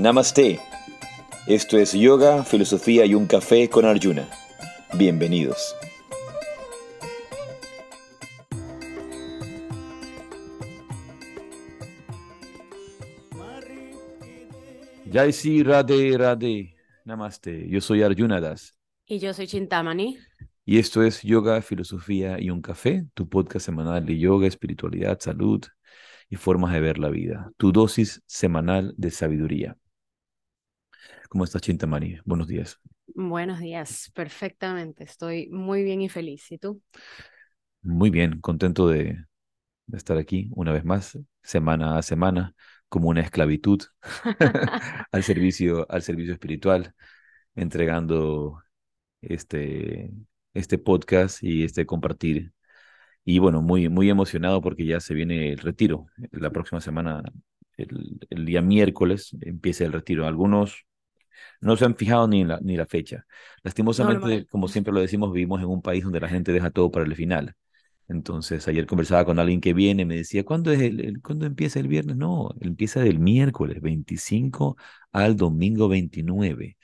Namaste. Esto es Yoga, Filosofía y un Café con Arjuna. Bienvenidos. Jai Sri Radhe Radhe. Namaste. Yo soy Arjuna Das. Y yo soy Chintamani. Y esto es Yoga, Filosofía y un Café, tu podcast semanal de yoga, espiritualidad, salud y formas de ver la vida. Tu dosis semanal de sabiduría. ¿Cómo estás, Chintamani? Buenos días. Buenos días, perfectamente. Estoy muy bien y feliz. ¿Y tú? Muy bien, contento de, estar aquí una vez más, semana a semana, como una esclavitud al servicio, al servicio espiritual, entregando este, este podcast y este compartir. Y bueno, muy, muy emocionado porque ya se viene el retiro. La próxima semana, el, el día miércoles, empieza el retiro. Algunos no se han fijado ni, la, ni la fecha. Lastimosamente, como siempre lo decimos, vivimos en un país donde la gente deja todo para el final. Entonces, ayer conversaba con alguien que viene, me decía, ¿cuándo, es el, ¿cuándo empieza el viernes? No, empieza del miércoles 25 al domingo 29.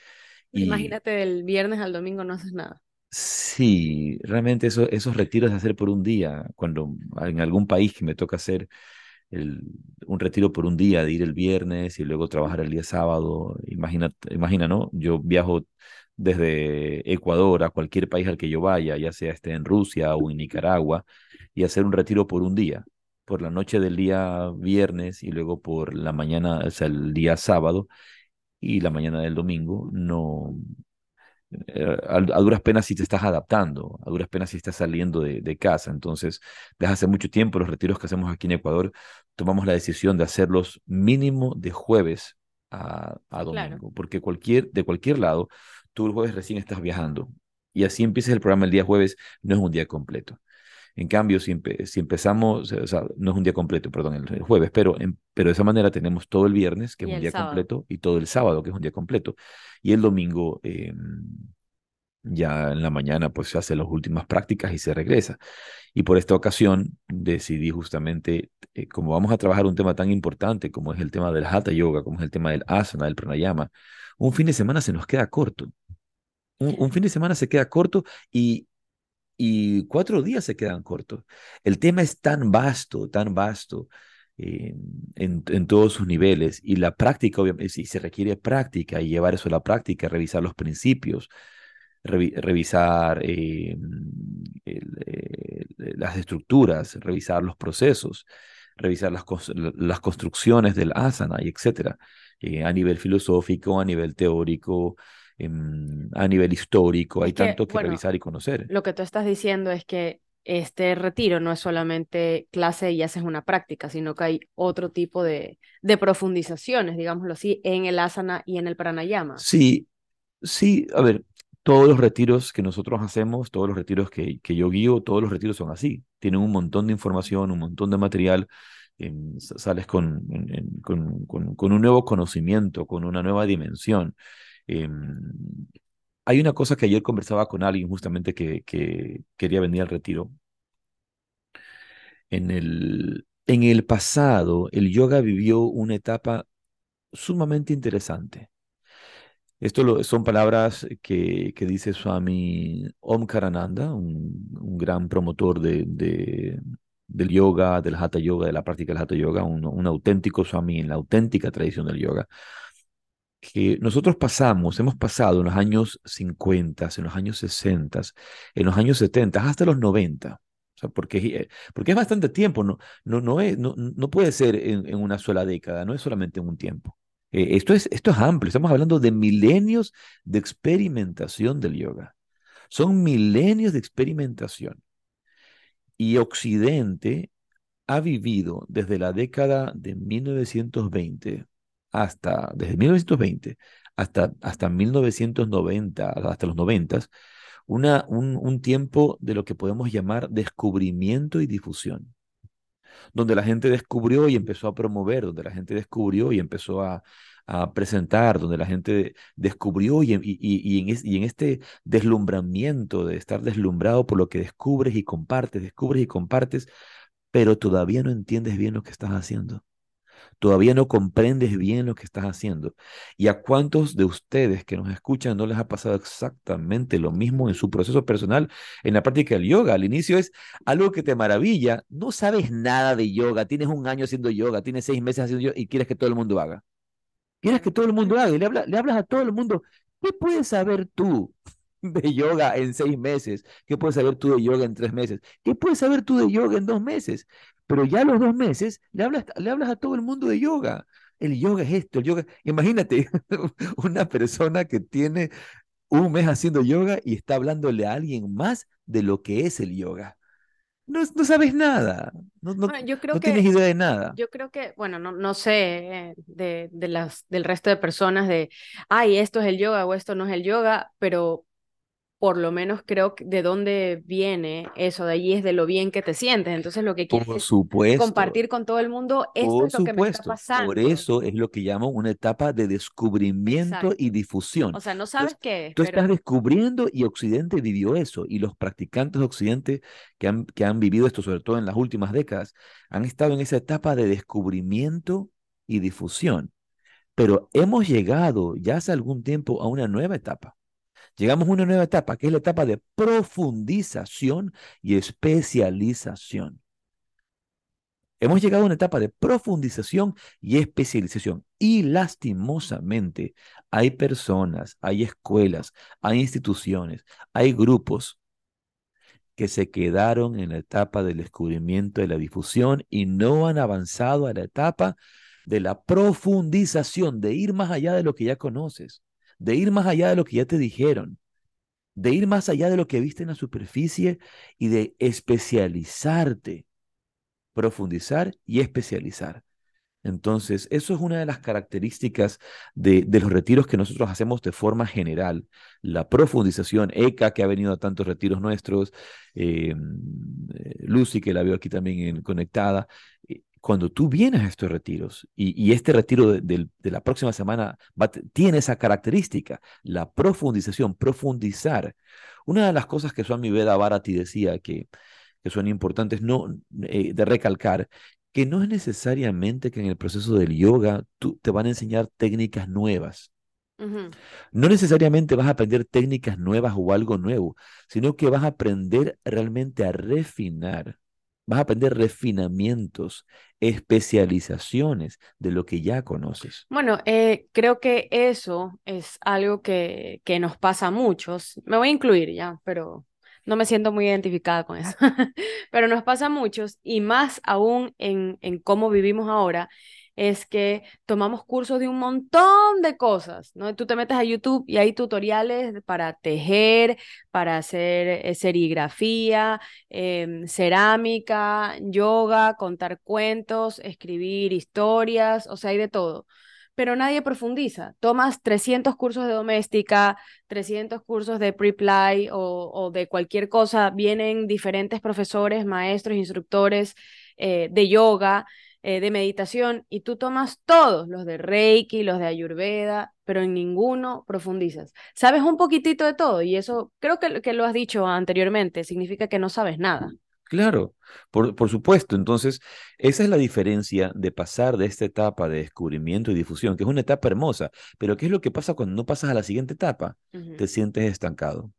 Imagínate, del viernes al domingo no haces nada. Sí, realmente eso, esos retiros de hacer por un día, cuando en algún país que me toca hacer un retiro por un día, de ir el viernes y luego trabajar el día sábado. Imagina, imagina, ¿no? Yo viajo desde Ecuador a cualquier país al que yo vaya, ya sea esté en Rusia o en Nicaragua, y hacer un retiro por un día, por la noche del día viernes y luego por la mañana, o sea, el día sábado y la mañana del domingo, no, eh, a, duras penas si te estás adaptando, a duras penas si estás saliendo de, casa. Entonces, desde hace mucho tiempo, los retiros que hacemos aquí en Ecuador, tomamos la decisión de hacerlos mínimo de jueves a, domingo, porque cualquier, de cualquier lado, tú el jueves recién estás viajando y así empiezas el programa el día jueves, no es un día completo. En cambio, si, si empezamos, o sea, no es un día completo, perdón, el, jueves, pero, pero de esa manera tenemos todo el viernes, que es un día completo, y todo el sábado, que es un día completo. Y el domingo, em, ya en la mañana, pues se hace las últimas prácticas y se regresa. Y por esta ocasión decidí justamente, eh, como vamos a trabajar un tema tan importante como es el tema del Hatha Yoga, como es el tema del asana, del pranayama, un fin de semana se nos queda corto. un fin de semana se queda corto y, y cuatro días se quedan cortos. El tema es tan vasto, tan vasto eh, en, en, todos sus niveles y la práctica, obviamente, si se requiere práctica y llevar eso a la práctica, revisar los principios, revisar eh, eh, las estructuras, revisar los procesos, revisar las, las construcciones del asana y etcétera, a nivel filosófico, a nivel teórico, Em, a nivel histórico, hay tanto que revisar y conocer. Lo que tú estás diciendo es que este retiro no es solamente clase y haces una práctica, sino que hay otro tipo de, de profundizaciones, digámoslo así, en el asana y en el pranayama. Sí, sí, a ver, todos los retiros que nosotros hacemos, todos los retiros que, que yo guío, todos los retiros son así. Tienen un montón de información, un montón de material. Em, sales con, con, con, un nuevo conocimiento, con una nueva dimensión. Em, hay una cosa que ayer conversaba con alguien justamente que, que quería venir al retiro. En el, en el pasado, el yoga vivió una etapa sumamente interesante. Esto son palabras que, dice Swami Omkarananda, un, un gran promotor de, de, del yoga, del hatha yoga, de la práctica del hatha yoga, un, auténtico Swami en la auténtica tradición del yoga que nosotros pasamos, hemos pasado en los años 50, en los años 60, en los años 70, hasta los 90. O sea, porque, eh, porque es bastante tiempo, no, no, no, es, no, no puede ser en, una sola década, no es solamente en un tiempo. Eh, esto, es, esto es amplio, estamos hablando de milenios de experimentación del yoga. Son milenios de experimentación. Y Occidente ha vivido desde la década de 1920 hasta, desde 1920 hasta, hasta 1990, hasta los 90, una, un, un tiempo de lo que podemos llamar descubrimiento y difusión, donde la gente descubrió y empezó a promover, donde la gente descubrió y empezó a, a presentar, donde la gente descubrió y, y, y, en y, en este deslumbramiento de estar deslumbrado por lo que descubres y compartes, descubres y compartes, pero todavía no entiendes bien lo que estás haciendo Todavía no comprendes bien lo que estás haciendo. ¿Y a cuántos de ustedes que nos escuchan no les ha pasado exactamente lo mismo en su proceso personal en la práctica del yoga? Al inicio es algo que te maravilla, no sabes nada de yoga, tienes un año haciendo yoga, tienes seis meses haciendo yoga y quieres que todo el mundo haga. Quieres que todo el mundo haga y le, le hablas a todo el mundo. ¿Qué puedes saber tú de yoga en seis meses? ¿Qué puedes saber tú de yoga en tres meses? ¿Qué puedes saber tú de yoga en dos meses? Pero ya los dos meses le hablas, le hablas a todo el mundo de yoga. El yoga es esto, el yoga. Imagínate una persona que tiene un mes haciendo yoga y está hablándole a alguien más de lo que es el yoga. No, no sabes nada, no, no, yo creo no tienes idea de nada. Yo creo que, bueno, no, no sé eh, de, de, las, del resto de personas de, ay, esto es el yoga o esto no es el yoga, pero por lo menos creo que de dónde viene eso, de allí es de lo bien que te sientes. Entonces lo que quieres es compartir con todo el mundo, esto es lo que me está pasando. Por eso es lo que llamo una etapa de descubrimiento y difusión. O sea, no sabes qué Tú estás descubriendo y Occidente vivió eso y los practicantes de Occidente que han, que han vivido esto, sobre todo en las últimas décadas, han estado en esa etapa de descubrimiento y difusión. Pero hemos llegado ya hace algún tiempo a una nueva etapa Llegamos a una nueva etapa, que es la etapa de profundización y especialización. Hemos llegado a una etapa de profundización y especialización. Y lastimosamente hay personas, hay escuelas, hay instituciones, hay grupos que se quedaron en la etapa del descubrimiento de la difusión y no han avanzado a la etapa de la profundización, de ir más allá de lo que ya conoces de ir más allá de lo que ya te dijeron, de ir más allá de lo que viste en la superficie y de especializarte, profundizar y especializar. Entonces, eso es una de las características de, los retiros que nosotros hacemos de forma general. La profundización, ECA, que ha venido a tantos retiros nuestros, eh, eh, Lucy, que la veo aquí también conectada, cuando tú vienes a estos retiros, y, este retiro de, la próxima semana tiene esa característica, la profundización, profundizar. Una de las cosas que Swami Veda Bharati decía que, que son importantes no, eh, de recalcar, que no es necesariamente que en el proceso del yoga tú, te van a enseñar técnicas nuevas. No necesariamente vas a aprender técnicas nuevas o algo nuevo, sino que vas a aprender realmente a refinar Vas a aprender refinamientos, especializaciones de lo que ya conoces. Bueno, eh, creo que eso es algo que, que nos pasa a muchos. Me voy a incluir ya, pero no me siento muy identificada con eso. pero nos pasa a muchos y más aún en, en cómo vivimos ahora, es que tomamos cursos de un montón de cosas, ¿no? Tú te metes a YouTube y hay tutoriales para tejer, para hacer eh, serigrafía, em, cerámica, yoga, contar cuentos, escribir historias, o sea, hay de todo. Pero nadie profundiza. Tomas 300 cursos de doméstica, 300 cursos de pre-play o, o de cualquier cosa. Vienen diferentes profesores, maestros, instructores eh, de yoga eh, de meditación y tú tomas todos, los de Reiki, los de Ayurveda, pero en ninguno profundizas. Sabes un poquitito de todo y eso creo que, que lo has dicho anteriormente, significa que no sabes nada. Claro, por, por, supuesto. Entonces, esa es la diferencia de pasar de esta etapa de descubrimiento y difusión, que es una etapa hermosa, pero ¿qué es lo que pasa cuando no pasas a la siguiente etapa? Te sientes estancado.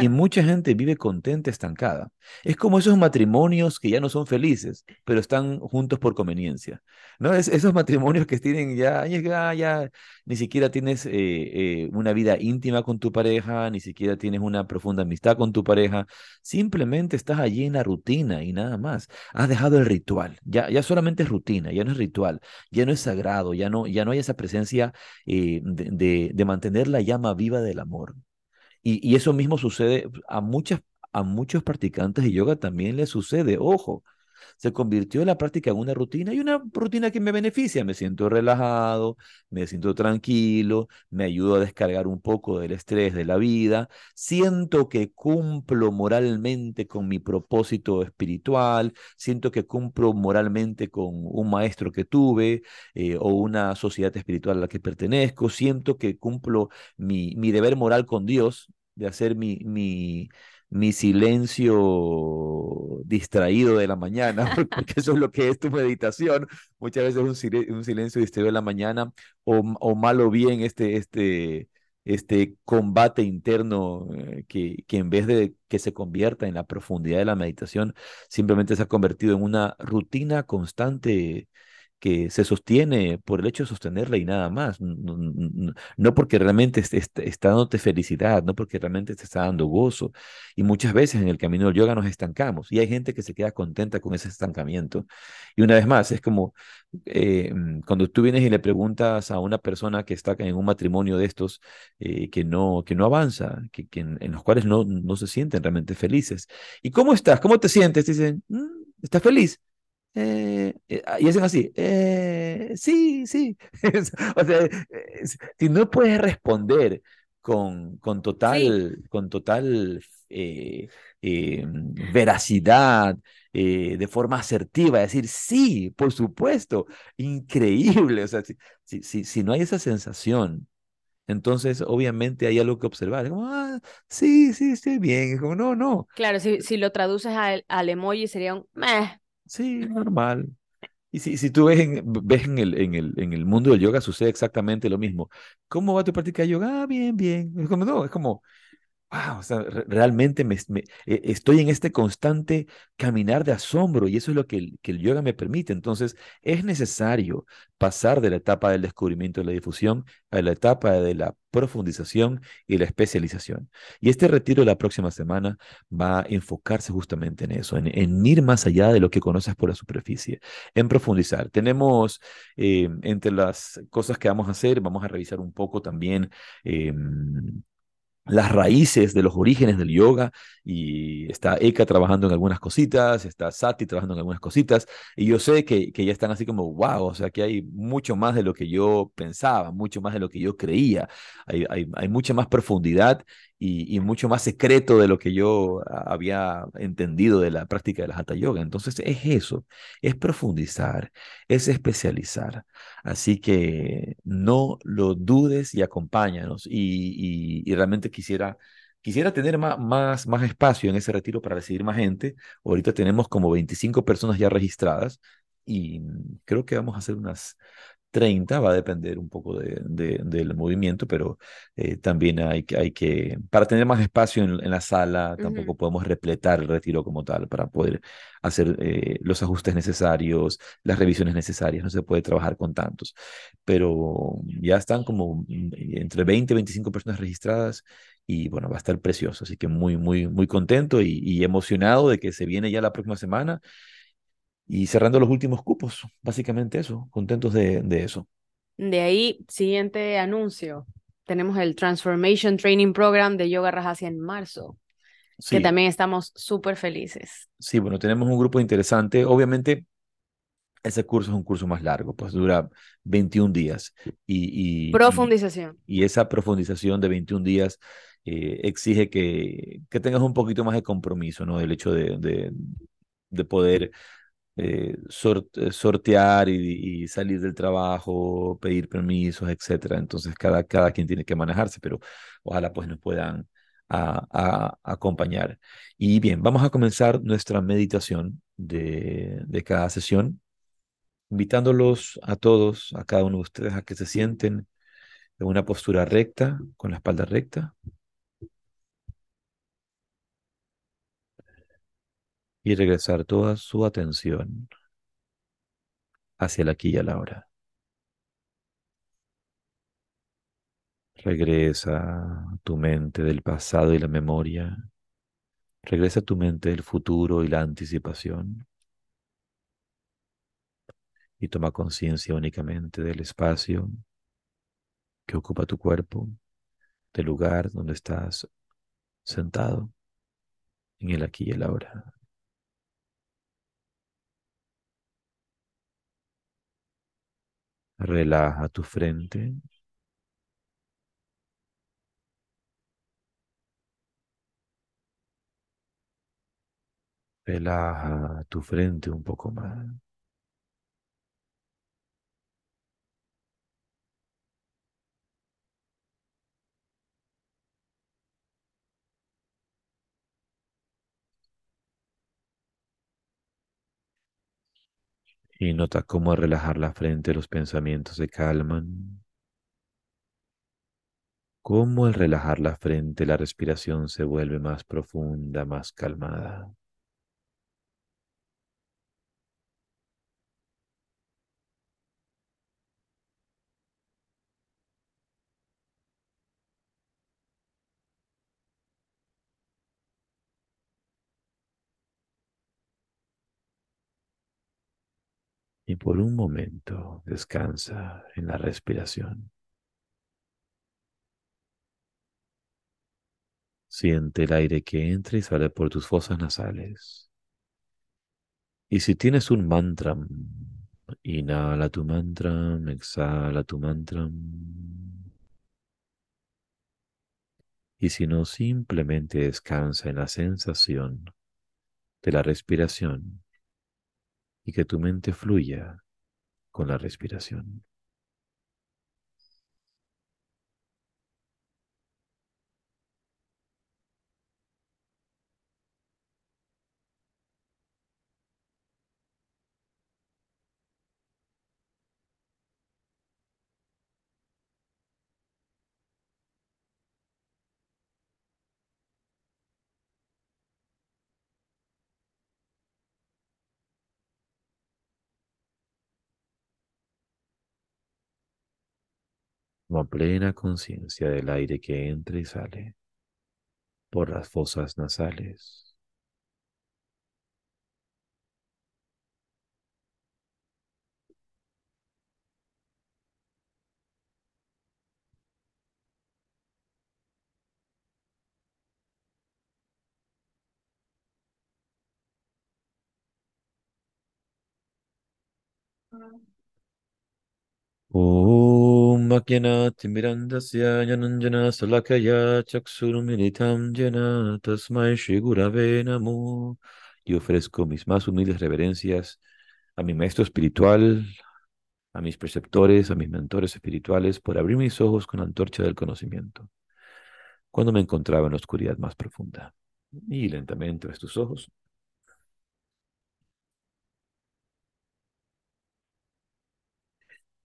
Y mucha gente vive contenta, estancada. Es como esos matrimonios que ya no son felices, pero están juntos por conveniencia. ¿no? Es, esos matrimonios que tienen ya, ya, ya ni siquiera tienes eh, eh, una vida íntima con tu pareja, ni siquiera tienes una profunda amistad con tu pareja, simplemente estás allí en la rutina y nada más. Has dejado el ritual, ya, ya solamente es rutina, ya no es ritual, ya no es sagrado, ya no, ya no hay esa presencia eh, de, de mantener la llama viva del amor. Y, eso mismo sucede a, muchas, a muchos practicantes de yoga también les sucede. Ojo, se convirtió la práctica en una rutina y una rutina que me beneficia. Me siento relajado, me siento tranquilo, me ayuda a descargar un poco del estrés de la vida, siento que cumplo moralmente con mi propósito espiritual, siento que cumplo moralmente con un maestro que tuve eh, o una sociedad espiritual a la que pertenezco, siento que cumplo mi, mi deber moral con Dios de hacer mi, mi, mi silencio distraído de la mañana, porque eso es lo que es tu meditación. Muchas veces un, un silencio distraído de la mañana o, o mal o bien este, este, este combate interno eh, que, que en vez de que se convierta en la profundidad de la meditación, simplemente se ha convertido en una rutina constante que se sostiene por el hecho de sostenerla y nada más. No, porque realmente está dándote felicidad, no porque realmente te está dando gozo. Y muchas veces en el camino del yoga nos estancamos y hay gente que se queda contenta con ese estancamiento. Y una vez más, es como eh, mm, cuando tú vienes y le preguntas a una persona que está en un matrimonio de estos eh, que, no, que no avanza, que, en, los cuales no, no se sienten realmente felices. ¿Y cómo estás? ¿Cómo te sientes? Te dicen, mm, ¿estás feliz? Eh, eh, y hacen así, eh, sí, sí. o sea, si no puedes responder con, con total, con total veracidad, de forma asertiva, decir, sí, por supuesto, increíble. O sea, si, si, si, no hay esa sensación, entonces obviamente hay algo que observar. Como, ah, sí, sí, estoy bien. como, no, no. Claro, si, si lo traduces al, al emoji sería un meh. Sí, normal. Y si, si tú ves, en, ves en, el, en, el, en el mundo del yoga, sucede exactamente lo mismo. ¿Cómo va tu práctica de yoga? Ah, bien, bien. Es como, no, es como, wow, o sea, realmente me, e, estoy en este constante caminar de asombro y eso es lo que el, yoga me permite. Entonces, es necesario pasar de la etapa del descubrimiento y la difusión a la etapa de la profundización y la especialización. Y este retiro de la próxima semana va a enfocarse justamente en eso, en, ir más allá de lo que conoces por la superficie, en profundizar. Tenemos eh, entre las cosas que vamos a hacer, vamos a revisar un poco también. Em, las raíces de los orígenes del yoga y está Eka trabajando en algunas cositas, está Sati trabajando en algunas cositas y yo sé que, que ya están así como, wow, o sea que hay mucho más de lo que yo pensaba, mucho más de lo que yo creía, hay, hay, hay mucha más profundidad y, mucho más secreto de lo que yo había entendido de la práctica de la Hatha Yoga. Entonces es eso, es profundizar, es especializar. Así que no lo dudes y acompáñanos. Y, y, realmente quisiera, quisiera tener más, más, más espacio en ese retiro para recibir más gente. Ahorita tenemos como 25 personas ya registradas y creo que vamos a hacer unas 30, va a depender un poco de, del movimiento, pero eh, también hay, hay que, para tener más espacio en, la sala, tampoco podemos repletar el retiro como tal para poder hacer eh, los ajustes necesarios, las revisiones necesarias, no se puede trabajar con tantos, pero ya están como mm, entre 20 y 25 personas registradas y bueno, va a estar precioso, así que muy, muy, muy contento y, y emocionado de que se viene ya la próxima semana y cerrando los últimos cupos, básicamente eso, contentos de, de eso. De ahí, siguiente anuncio, tenemos el Transformation Training Program de Yoga Rajasi en marzo, que también estamos súper felices. Sí, bueno, tenemos un grupo interesante, obviamente ese curso es un curso más largo, pues dura 21 días. Y, y profundización. Y, esa profundización de 21 días eh, exige que, que tengas un poquito más de compromiso, ¿no? El hecho de, de, de poder eh, eh, sortear y, salir del trabajo, pedir permisos, etcétera. Entonces, cada, cada quien tiene que manejarse, pero ojalá pues nos puedan acompañar. Y bien, vamos a comenzar nuestra meditación de, de cada sesión, invitándolos a todos, a cada uno de ustedes, a que se sienten en una postura recta, con la espalda recta. Y regresar toda su atención hacia el aquí y a la hora. Regresa tu mente del pasado y la memoria. Regresa tu mente del futuro y la anticipación. Y toma conciencia únicamente del espacio que ocupa tu cuerpo, del lugar donde estás sentado en el aquí y el ahora. Relaja tu frente. Relaja tu frente un poco más. Y nota cómo al relajar la frente los pensamientos se calman. Cómo al relajar la frente la respiración se vuelve más profunda, más calmada. Y por un momento descansa en la respiración. Siente el aire que entra y sale por tus fosas nasales. Y si tienes un mantra, inhala tu mantra, exhala tu mantra. Y si no, simplemente descansa en la sensación de la respiración y que tu mente fluya con la respiración. Toma plena conciencia del aire que entra y sale por las fosas nasales. Yena Timirandasya Yananjana Salakaya Chaksuru Yena Tasmai Shigurave Namo. Y ofrezco mis más humildes reverencias a mi maestro espiritual, a mis preceptores, a mis mentores espirituales, por abrir mis ojos con la antorcha del conocimiento, cuando me encontraba en la oscuridad más profunda. Y lentamente abres tus ojos.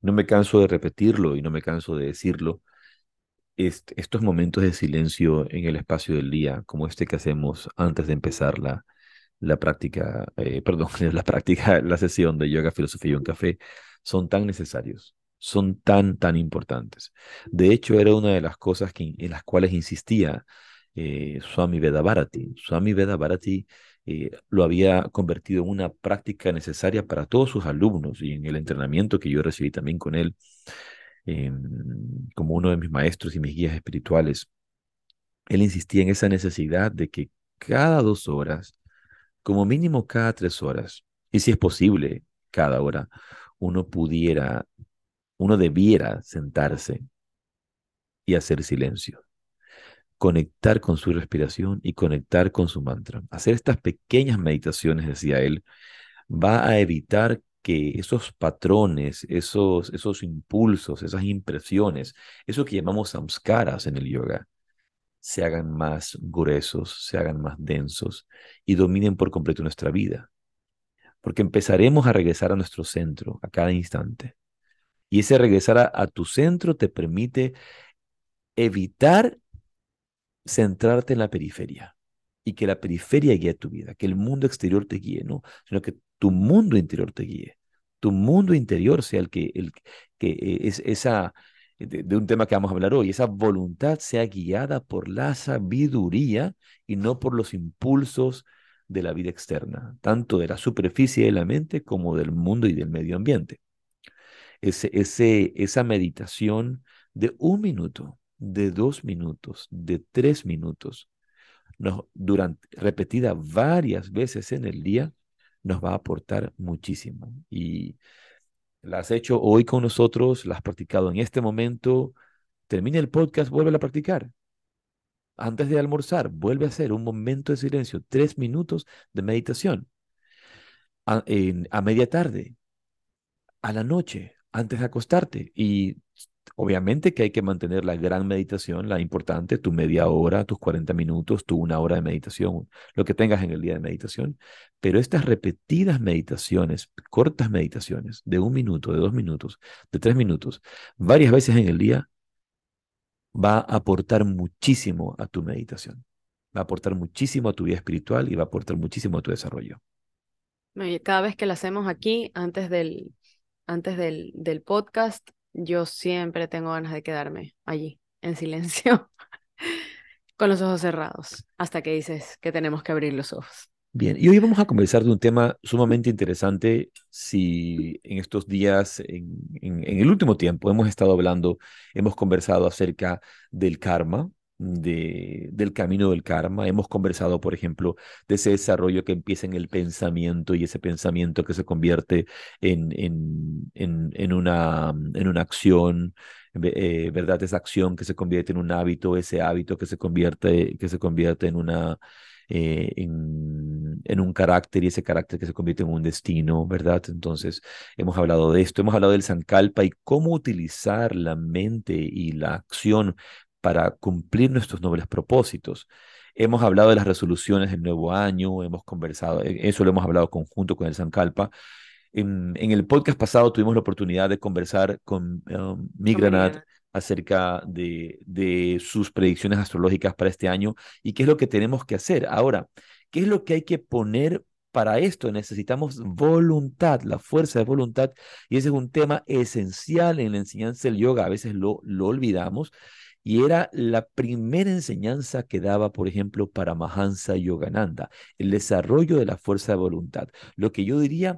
No me canso de repetirlo y no me canso de decirlo. estos momentos de silencio en el espacio del día, como este que hacemos antes de empezar la, la práctica, eh, perdón, la práctica, la sesión de yoga, filosofía y un café, son tan necesarios, son tan, tan importantes. De hecho, era una de las cosas en las cuales insistía eh, Swami Vedabharati. Swami Vedabharati eh, lo había convertido en una práctica necesaria para todos sus alumnos y en el entrenamiento que yo recibí también con él, em, como uno de mis maestros y mis guías espirituales. Él insistía en esa necesidad de que cada dos horas, como mínimo cada tres horas, y si es posible, cada hora, uno pudiera, uno debiera sentarse y hacer silencio conectar con su respiración y conectar con su mantra. Hacer estas pequeñas meditaciones, decía él, va a evitar que esos patrones, esos, esos impulsos, esas impresiones, eso que llamamos samskaras en el yoga, se hagan más gruesos, se hagan más densos y dominen por completo nuestra vida. Porque empezaremos a regresar a nuestro centro a cada instante. Y ese regresar a, a tu centro te permite evitar centrarte en la periferia y que la periferia guíe tu vida, que el mundo exterior te guíe, no, sino que tu mundo interior te guíe, tu mundo interior sea el que, el, que eh, es esa, de, un tema que vamos a hablar hoy, esa voluntad sea guiada por la sabiduría y no por los impulsos de la vida externa, tanto de la superficie de la mente como del mundo y del medio ambiente. Ese, ese, esa meditación de un minuto, de dos minutos, de tres minutos, nos, durante, repetida varias veces en el día, nos va a aportar muchísimo. Y la has hecho hoy con nosotros, la has practicado en este momento, termina el podcast, vuelve a practicar. Antes de almorzar, vuelve a hacer un momento de silencio, tres minutos de meditación. A, a media tarde, a la noche, antes de acostarte. Y obviamente que hay que mantener la gran meditación, la importante, tu media hora, tus 40 minutos, tu una hora de meditación, lo que tengas en el día de meditación. Pero estas repetidas meditaciones, cortas meditaciones, de un minuto, de dos minutos, de tres minutos, varias veces en el día, va a aportar muchísimo a tu meditación. Va a aportar muchísimo a tu vida espiritual y va a aportar muchísimo a tu desarrollo. Cada vez que lo hacemos aquí, antes del, antes del, del podcast, yo siempre tengo ganas de quedarme allí, en silencio, con los ojos cerrados, hasta que dices que tenemos que abrir los ojos. Bien, y hoy vamos a conversar de un tema sumamente interesante. Si en estos días, en, en, en, el último tiempo, hemos estado hablando, hemos conversado acerca del karma, de, del camino del karma. Hemos conversado, por ejemplo, de ese desarrollo que empieza en el pensamiento y ese pensamiento que se convierte en, en, en, una, en una acción, eh, ¿verdad? Esa acción que se convierte en un hábito, ese hábito que se convierte, que se convierte en una... Eh, en, en, un carácter y ese carácter que se convierte en un destino, ¿verdad? Entonces, hemos hablado de esto, hemos hablado del Sankalpa y cómo utilizar la mente y la acción para cumplir nuestros nobles propósitos. Hemos hablado de las resoluciones del nuevo año, hemos conversado, e, eso lo hemos hablado conjunto con el Sankalpa. En, en el podcast pasado tuvimos la oportunidad de conversar con um, Migranat acerca de, de sus predicciones astrológicas para este año y qué es lo que tenemos que hacer. Ahora, ¿qué es lo que hay que poner para esto necesitamos voluntad, la fuerza de voluntad, y ese es un tema esencial en la enseñanza del yoga. A veces lo, lo olvidamos y era la primera enseñanza que daba, por ejemplo, para Mahansa Yogananda, el desarrollo de la fuerza de voluntad. Lo que yo diría,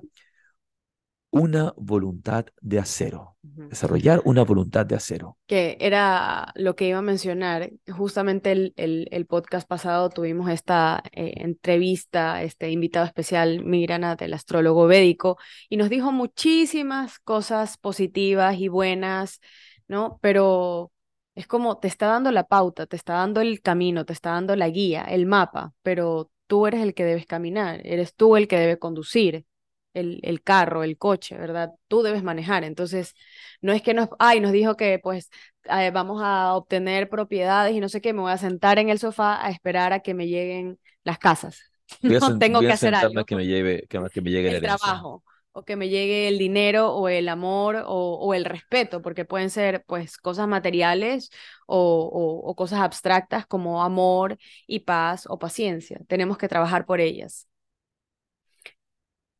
una voluntad de acero, desarrollar una voluntad de acero. Que era lo que iba a mencionar. Justamente el, el, podcast pasado tuvimos esta eh, entrevista, este invitado especial, Migrana, del astrólogo védico, y nos dijo muchísimas cosas positivas y buenas, ¿no? Pero es como te está dando la pauta, te está dando el camino, te está dando la guía, el mapa, pero tú eres el que debes caminar, eres tú el que debe conducir el, el carro, el coche, ¿verdad? Tú debes manejar. Entonces, no es que nos, ay, nos dijo que pues eh, vamos a obtener propiedades y no sé qué, me voy a sentar en el sofá a esperar a que me lleguen las casas. no tengo que hacer algo. Que me, lleve, que, me llegue el trabajo que me llegue el dinero o el amor o, el respeto, porque pueden ser pues cosas materiales o, o, cosas abstractas como amor y paz o paciencia. Tenemos que trabajar por ellas.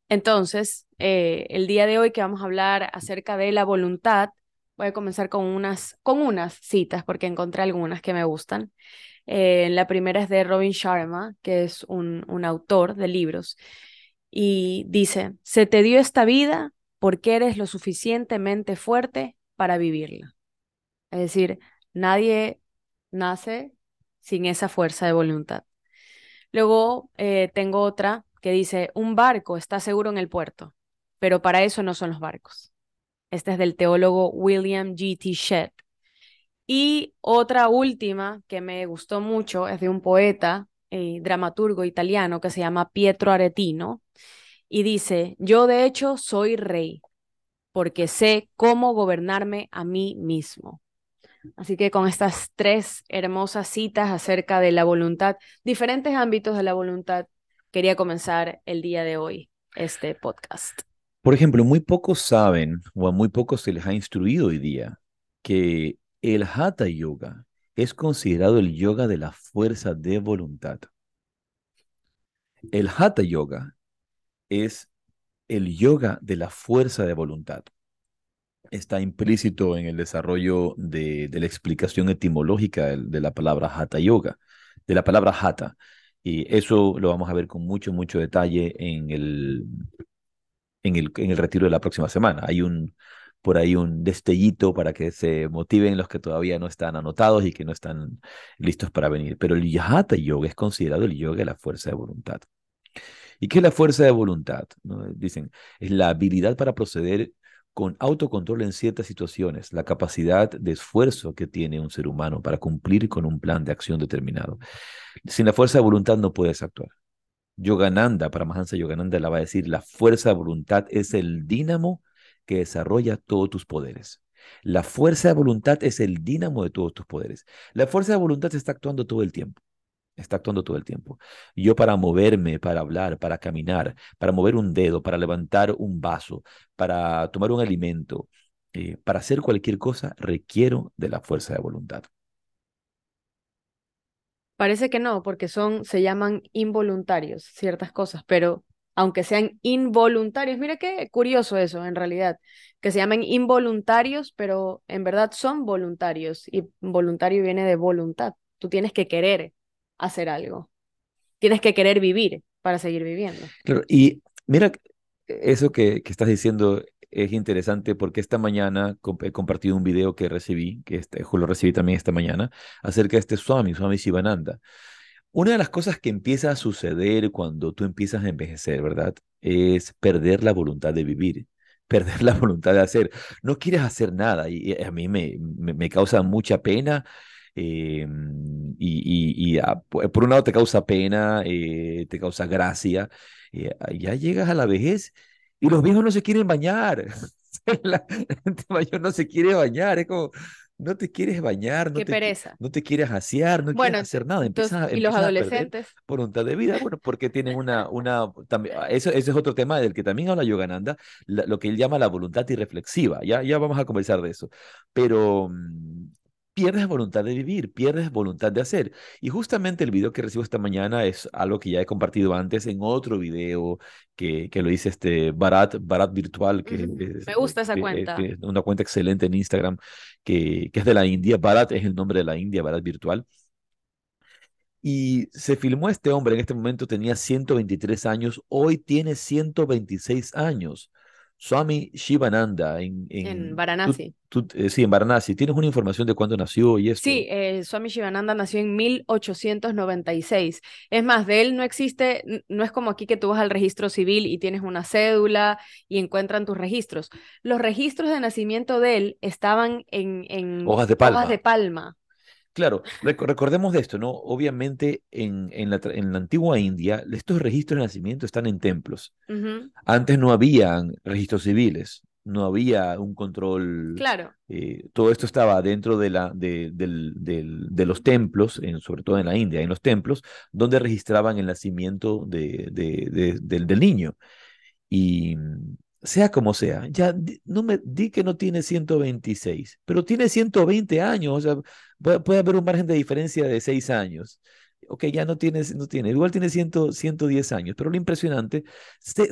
Entonces, eh, el día de hoy que vamos a hablar acerca de la voluntad, voy a comenzar con unas, con unas citas, porque encontré algunas que me gustan. Eh, la primera es de Robin Sharma, que es un, un autor de libros, y dice, se te dio esta vida porque eres lo suficientemente fuerte para vivirla. Es decir, nadie nace sin esa fuerza de voluntad. Luego eh, tengo otra que dice, un barco está seguro en el puerto, pero para eso no son los barcos. Este es del teólogo William G. T. Shedd. Y otra última que me gustó mucho es de un poeta eh, dramaturgo italiano que se llama Pietro Aretino, y dice, yo de hecho soy rey, porque sé cómo gobernarme a mí mismo. Así que con estas tres hermosas citas acerca de la voluntad, diferentes ámbitos de la voluntad, quería comenzar el día de hoy este podcast. Por ejemplo, muy pocos saben o a muy pocos se les ha instruido hoy día que el Hatha Yoga es considerado el yoga de la fuerza de voluntad. El Hatha Yoga es el yoga de la fuerza de voluntad. Está implícito en el desarrollo de, la explicación etimológica de, la palabra hatha yoga, de la palabra hatha. Y eso lo vamos a ver con mucho, mucho detalle en el, en el, en el retiro de la próxima semana. Hay un, por ahí un destellito para que se motiven los que todavía no están anotados y que no están listos para venir. Pero el Hatha Yoga es considerado el yoga de la fuerza de voluntad. ¿Y qué es la fuerza de voluntad? Dicen, es la habilidad para proceder con autocontrol en ciertas situaciones, la capacidad de esfuerzo que tiene un ser humano para cumplir con un plan de acción determinado. Sin la fuerza de voluntad no puedes actuar. Yogananda, para Mahansa Yogananda, la va a decir, la fuerza de voluntad es el dínamo que desarrolla todos tus poderes. La fuerza de voluntad es el dínamo de todos tus poderes. La fuerza de voluntad está actuando todo el tiempo. Está actuando todo el tiempo. Yo para moverme, para hablar, para caminar, para mover un dedo, para levantar un vaso, para tomar un alimento, eh, para hacer cualquier cosa, requiero de la fuerza de voluntad. Parece que no, porque son, se llaman involuntarios ciertas cosas, pero aunque sean involuntarios, mira qué curioso eso en realidad, que se llamen involuntarios, pero en verdad son voluntarios y voluntario viene de voluntad. Tú tienes que querer hacer algo, tienes que querer vivir para seguir viviendo. Y mira, eso que, que estás diciendo es interesante porque esta mañana he compartido un video que recibí, que este, lo recibí también esta mañana, acerca de este Swami, Swami Shivananda. Una de las cosas que empieza a suceder cuando tú empiezas a envejecer, ¿verdad? Es perder la voluntad de vivir, perder la voluntad de hacer. No quieres hacer nada y a mí me, me, causa mucha pena. Eh, y, y, por un lado te causa pena, eh, te causa gracia. Eh, ya llegas a la vejez y los viejos no se quieren bañar. La gente mayor no se quiere bañar. Es como, no te quieres bañar, no, Qué te, pereza. no te quieres asear, no quieres hacer nada. Empiezas, y los adolescentes. voluntad de vida, bueno, porque tienen una, una también, ah, eso, ese es otro tema del que también habla Yogananda, lo que él llama la voluntad irreflexiva. Ya, ya vamos a conversar de eso. Pero mm, pierdes voluntad de vivir, pierdes voluntad de hacer. Y justamente el video que recibo esta mañana es algo que ya he compartido antes en otro video que, que lo hice este Barat, Barat Virtual, que Me gusta esa cuenta. una cuenta excelente en Instagram, que, que es de la India. Barat es el nombre de la India, Barat Virtual. Y se filmó este hombre, en este momento tenía 123 años, hoy tiene 126 años. Swami Shivananda en, en, Varanasi. Eh, sí, en Varanasi. ¿Tienes una información de cuándo nació y esto? Sí, eh, Swami Shivananda nació en 1896. Es más, de él no existe, no es como aquí que tú vas al registro civil y tienes una cédula y encuentran tus registros. Los registros de nacimiento de él estaban en, en hojas de palma. Hojas de palma. Claro, recordemos de esto, ¿no? Obviamente en, en, la, en la antigua India, estos registros de nacimiento están en templos. Antes no habían registros civiles, no había un control. Claro. Eh, todo esto estaba dentro de, la, de, del, del, de los templos, en, sobre todo en la India, en los templos, donde registraban el nacimiento de, de, del, del niño. Y sea como sea, ya no me di que no tiene 126, pero tiene 120 años, o sea, puede, haber un margen de diferencia de 6 años. Ok, ya no tiene, no tiene, igual tiene 100, 110 años, pero lo impresionante,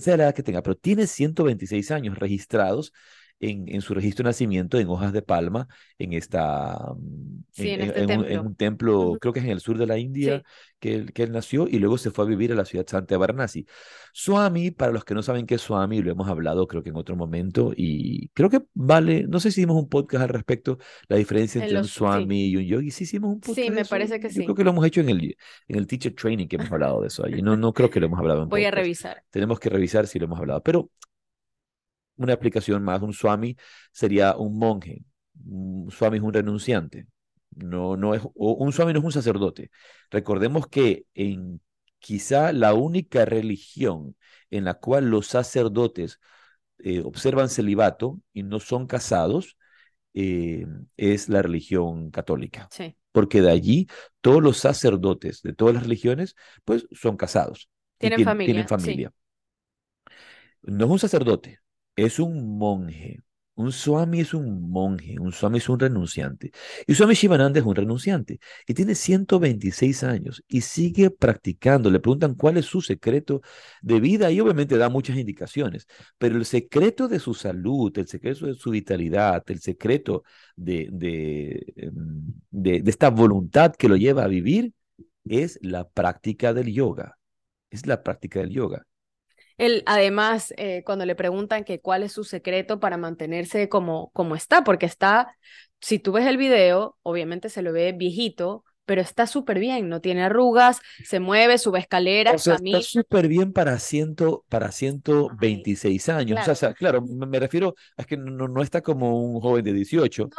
edad que tenga, pero tiene 126 años registrados en, su registro de nacimiento en hojas de palma en esta mm, este en, un, templo, creo que es en el sur de la India que, él, que él nació y luego se fue a vivir a la ciudad santa de Varanasi. Swami, para los que no saben qué es Swami, lo hemos hablado creo que en otro momento y creo que vale, no sé si hicimos un podcast al respecto, la diferencia entre un Swami y un yogi, sí hicimos un podcast. Sí, me parece que sí. Yo creo que lo hemos hecho en el, en el teacher training que hemos hablado de eso ahí. No, no creo que lo hemos hablado en Voy a revisar. Tenemos que revisar si lo hemos hablado, pero una explicación más, un swami sería un monje, un swami es un renunciante, no, no es, un swami no es un sacerdote. Recordemos que en quizá la única religión en la cual los sacerdotes eh, observan celibato y no son casados eh, es la religión católica. Porque de allí todos los sacerdotes de todas las religiones pues son casados. Tienen, familia. Tienen familia. No es un sacerdote, es un monje. Un swami es un monje, un swami es un renunciante. Y Swami Shivananda es un renunciante y tiene 126 años y sigue practicando. Le preguntan cuál es su secreto de vida y obviamente da muchas indicaciones, pero el secreto de su salud, el secreto de su vitalidad, el secreto de, de, em, de, de esta voluntad que lo lleva a vivir es la práctica del yoga. Es la práctica del yoga. Él, además, eh, cuando le preguntan que cuál es su secreto para mantenerse como, como está, porque está, si tú ves el video, obviamente se lo ve viejito, pero está súper bien, no tiene arrugas, se mueve, sube escaleras, o Está súper bien para, ciento, para 126 años. Claro. O sea, claro, me, refiero a que no, no, está como un joven de 18.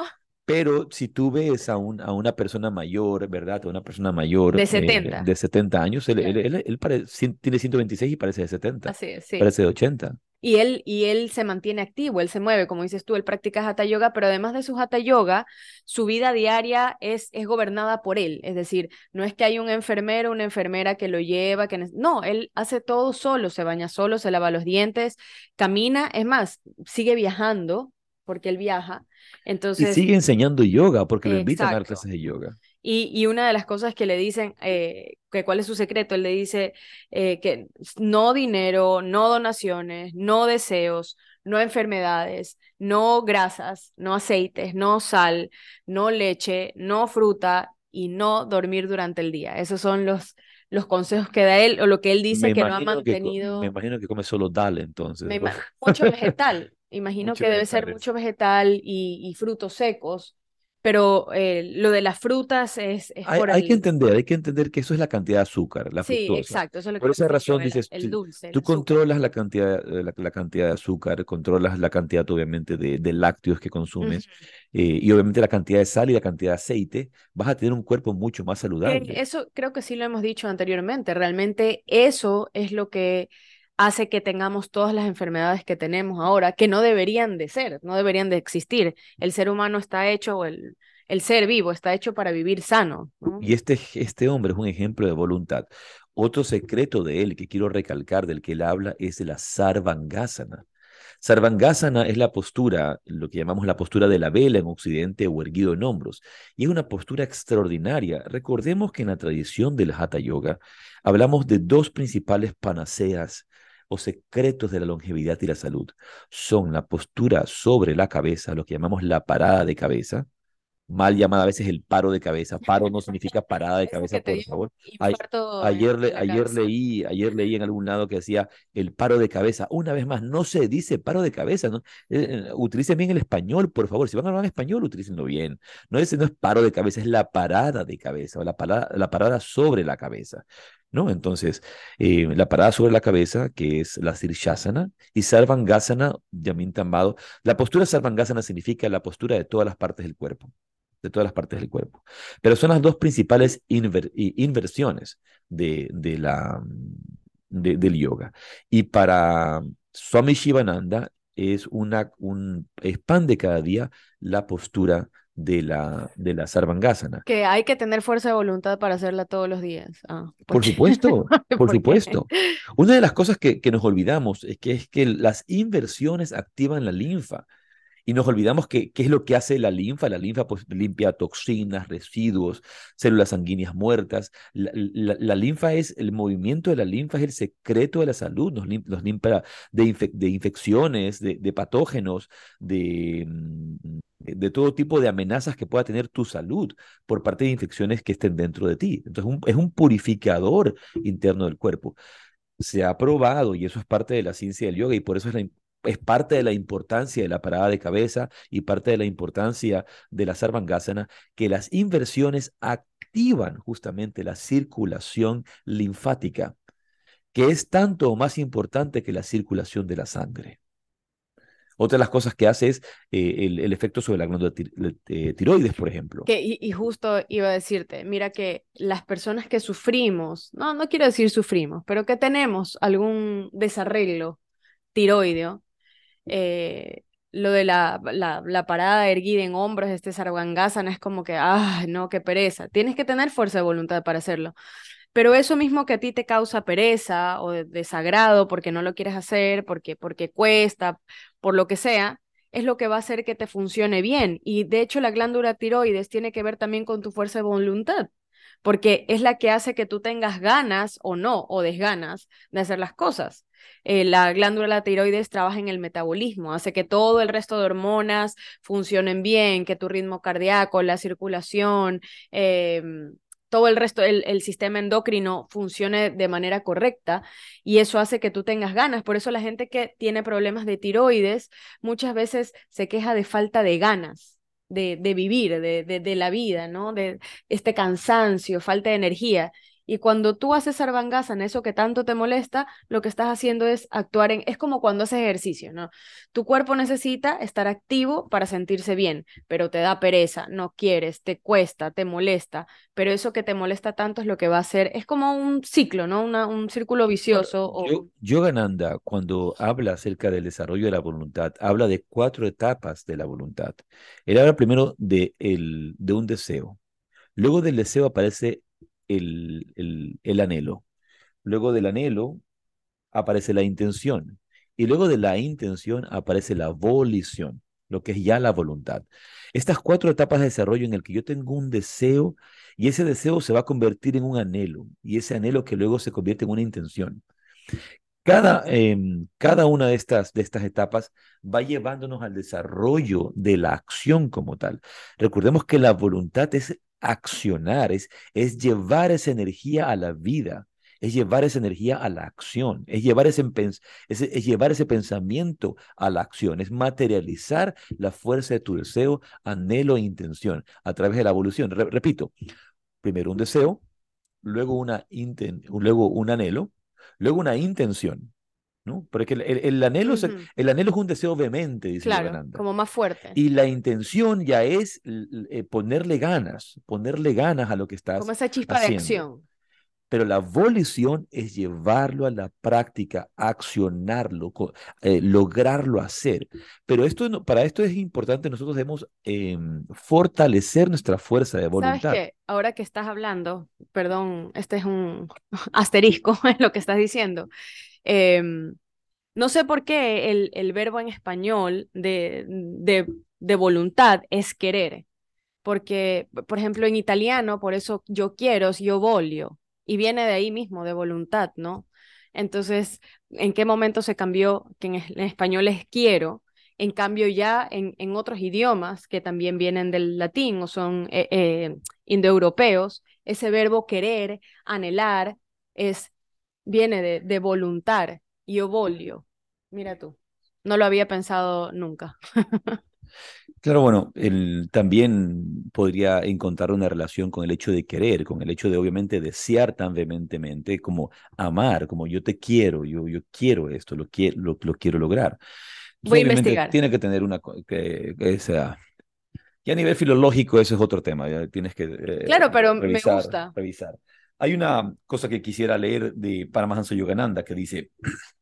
Pero si tú ves a, un, a una persona mayor, ¿verdad? A una persona mayor. De 70. Eh, de 70 años, él, él, él, tiene 126 y parece de 70. Así es, sí. Parece de 80. Y él, y él se mantiene activo, él se mueve, como dices tú, él practica hatha yoga, pero además de su hatha yoga, su vida diaria es, es gobernada por él. Es decir, no es que hay un enfermero, una enfermera que lo lleva, que no, él hace todo solo, se baña solo, se lava los dientes, camina, es más, sigue viajando porque él viaja. Entonces, y sigue enseñando yoga porque lo invitan a dar clases de yoga. Y, y, una de las cosas que le dicen, eh, que cuál es su secreto, él le dice eh, que no dinero, no donaciones, no deseos, no enfermedades, no grasas, no aceites, no sal, no leche, no fruta y no dormir durante el día. Esos son los, los consejos que da él o lo que él dice que no ha mantenido. me imagino que come solo dal entonces. mucho vegetal. Imagino que debe ser mucho vegetal y, y frutos secos pero eh, lo de las frutas es, es hay, por hay que entender, hay que entender que eso es la cantidad de azúcar, la sí, exacto. Eso es lo por esa razón el, dices, el dulce, tú controlas la cantidad, la, la, cantidad de azúcar, controlas la cantidad obviamente de, de lácteos que consumes uh -huh. eh, y obviamente la cantidad de sal y la cantidad de aceite, vas a tener un cuerpo mucho más saludable. Eso creo que sí lo hemos dicho anteriormente, realmente eso es lo que hace que tengamos todas las enfermedades que tenemos ahora, que no deberían de ser, no deberían de existir. El ser humano está hecho, el, el ser vivo está hecho para vivir sano. ¿no? Y este, este hombre es un ejemplo de voluntad. Otro secreto de él que quiero recalcar, del que él habla, es la sarvangasana. Sarvangasana es la postura, lo que llamamos la postura de la vela en Occidente o erguido en hombros. Y es una postura extraordinaria. Recordemos que en la tradición del Hatha Yoga hablamos de dos principales panaceas o secretos de la longevidad y la salud. Son la postura sobre la cabeza, lo que llamamos la parada de cabeza, mal llamada a veces el paro de cabeza. Paro no significa parada de cabeza, por favor. Ayer, le, ayer, leí, ayer leí en algún lado que decía el paro de cabeza. Una vez más, no se dice paro de cabeza. ¿no? Eh, utilicen bien el español, por favor. Si van a hablar en español, utilícenlo bien. No es, no es paro de cabeza, es la parada de cabeza o la parada, la parada sobre la cabeza. ¿No? Entonces, eh, la parada sobre la cabeza, que es la Sirshasana, y Sarvangasana, Yamin. La postura Sarvangasana significa la postura de todas las partes del cuerpo de todas las partes del cuerpo. Pero son las dos principales inver, inversiones de, la, de, del yoga. Y para Swami Shivananda es, una, un, es pan de cada día la postura de la, de la Sarvangasana. Que hay que tener fuerza de voluntad para hacerla todos los días. Ah, por supuesto, por, ¿Por supuesto. Una de las cosas que, que nos olvidamos es que, es que las inversiones activan la linfa. Y nos olvidamos que qué es lo que hace la linfa. La linfa pues, limpia toxinas, residuos, células sanguíneas muertas. La, la, la, linfa es, el movimiento de la linfa es el secreto de la salud. Nos, nos limpia de, infe, de infecciones, de, de patógenos, de, de, todo tipo de amenazas que pueda tener tu salud por parte de infecciones que estén dentro de ti. Entonces un, es un purificador interno del cuerpo. Se ha probado, y eso es parte de la ciencia del yoga, y por eso es es parte de la importancia de la parada de cabeza y parte de la importancia de la sarvangasana, que las inversiones activan justamente la circulación linfática, que es tanto o más importante que la circulación de la sangre. Otra de las cosas que hace es eh, el, el, efecto sobre la glándula eh, tiroides, por ejemplo. Que, y, y, justo iba a decirte, mira que las personas que sufrimos, no, no quiero decir sufrimos, pero que tenemos algún desarreglo tiroideo, eh, lo de la, la, la, parada erguida en hombros, este sarvangasana, es como que, ah, no, qué pereza. Tienes que tener fuerza de voluntad para hacerlo. Pero eso mismo que a ti te causa pereza o desagrado porque no lo quieres hacer, porque, porque cuesta, por lo que sea, es lo que va a hacer que te funcione bien. Y de hecho la glándula tiroides tiene que ver también con tu fuerza de voluntad, porque es la que hace que tú tengas ganas o no, o desganas de hacer las cosas. Eh, la glándula tiroides trabaja en el metabolismo, hace que todo el resto de hormonas funcionen bien, que tu ritmo cardíaco, la circulación, eh, todo el resto, el, el, sistema endocrino funcione de manera correcta y eso hace que tú tengas ganas. Por eso la gente que tiene problemas de tiroides muchas veces se queja de falta de ganas. De, de vivir, de, de, de la vida, ¿no? De este cansancio, falta de energía. Y cuando tú haces sarbangaza en eso que tanto te molesta, lo que estás haciendo es actuar en, es como cuando haces ejercicio, ¿no? Tu cuerpo necesita estar activo para sentirse bien, pero te da pereza, no quieres, te cuesta, te molesta, pero eso que te molesta tanto es lo que va a hacer, es como un ciclo, ¿no? Una, un círculo vicioso. Yo, Yogananda, cuando habla acerca del desarrollo de la voluntad, habla de cuatro etapas de la voluntad. Él habla primero de, el, de un deseo. Luego del deseo aparece el, el, anhelo. Luego del anhelo aparece la intención. Y luego de la intención aparece la volición, lo que es ya la voluntad. Estas cuatro etapas de desarrollo en el que yo tengo un deseo y ese deseo se va a convertir en un anhelo y ese anhelo que luego se convierte en una intención. Cada, em, cada una de estas, de estas etapas va llevándonos al desarrollo de la acción como tal. Recordemos que la voluntad es accionar, es, es llevar esa energía a la vida, es llevar esa energía a la acción, es llevar ese, es, llevar ese pensamiento a la acción, es materializar la fuerza de tu deseo, anhelo e intención a través de la evolución. repito, primero un deseo, luego, una luego un anhelo, luego una intención, ¿no? Porque el, el, anhelo, es, el anhelo es un deseo vehemente, dice claro, como más fuerte. Y la intención ya es eh, ponerle ganas, ponerle ganas a lo que estás Como esa chispa de acción. Pero la volición es llevarlo a la práctica, accionarlo, eh, lograrlo hacer. Pero esto, para esto es importante, nosotros debemos em, fortalecer nuestra fuerza de voluntad. ¿Sabes Ahora que estás hablando, perdón, este es un asterisco en lo que estás diciendo. Em, no sé por qué el, el verbo en español de, de, de, voluntad es querer, porque, por ejemplo, en italiano, por eso yo quiero, yo voglio, y viene de ahí mismo, de voluntad, ¿no? Entonces, ¿en qué momento se cambió que en, español es quiero? En cambio, ya en, en, otros idiomas que también vienen del latín o son eh, eh, indoeuropeos, ese verbo querer, anhelar, es viene de, de voluntar y ovolio. Mira tú, no lo había pensado nunca. Claro, bueno, él también podría encontrar una relación con el hecho de querer, con el hecho de obviamente desear tan vehementemente como amar, como yo te quiero, yo, yo quiero esto, lo, quiero, lo, quiero lograr. Voy a investigar. Tiene que tener una, que, que sea, y a nivel filológico eso es otro tema, ya tienes que... Eh, claro, pero me gusta. Revisar. Hay una cosa que quisiera leer de Paramahansa Yogananda que dice,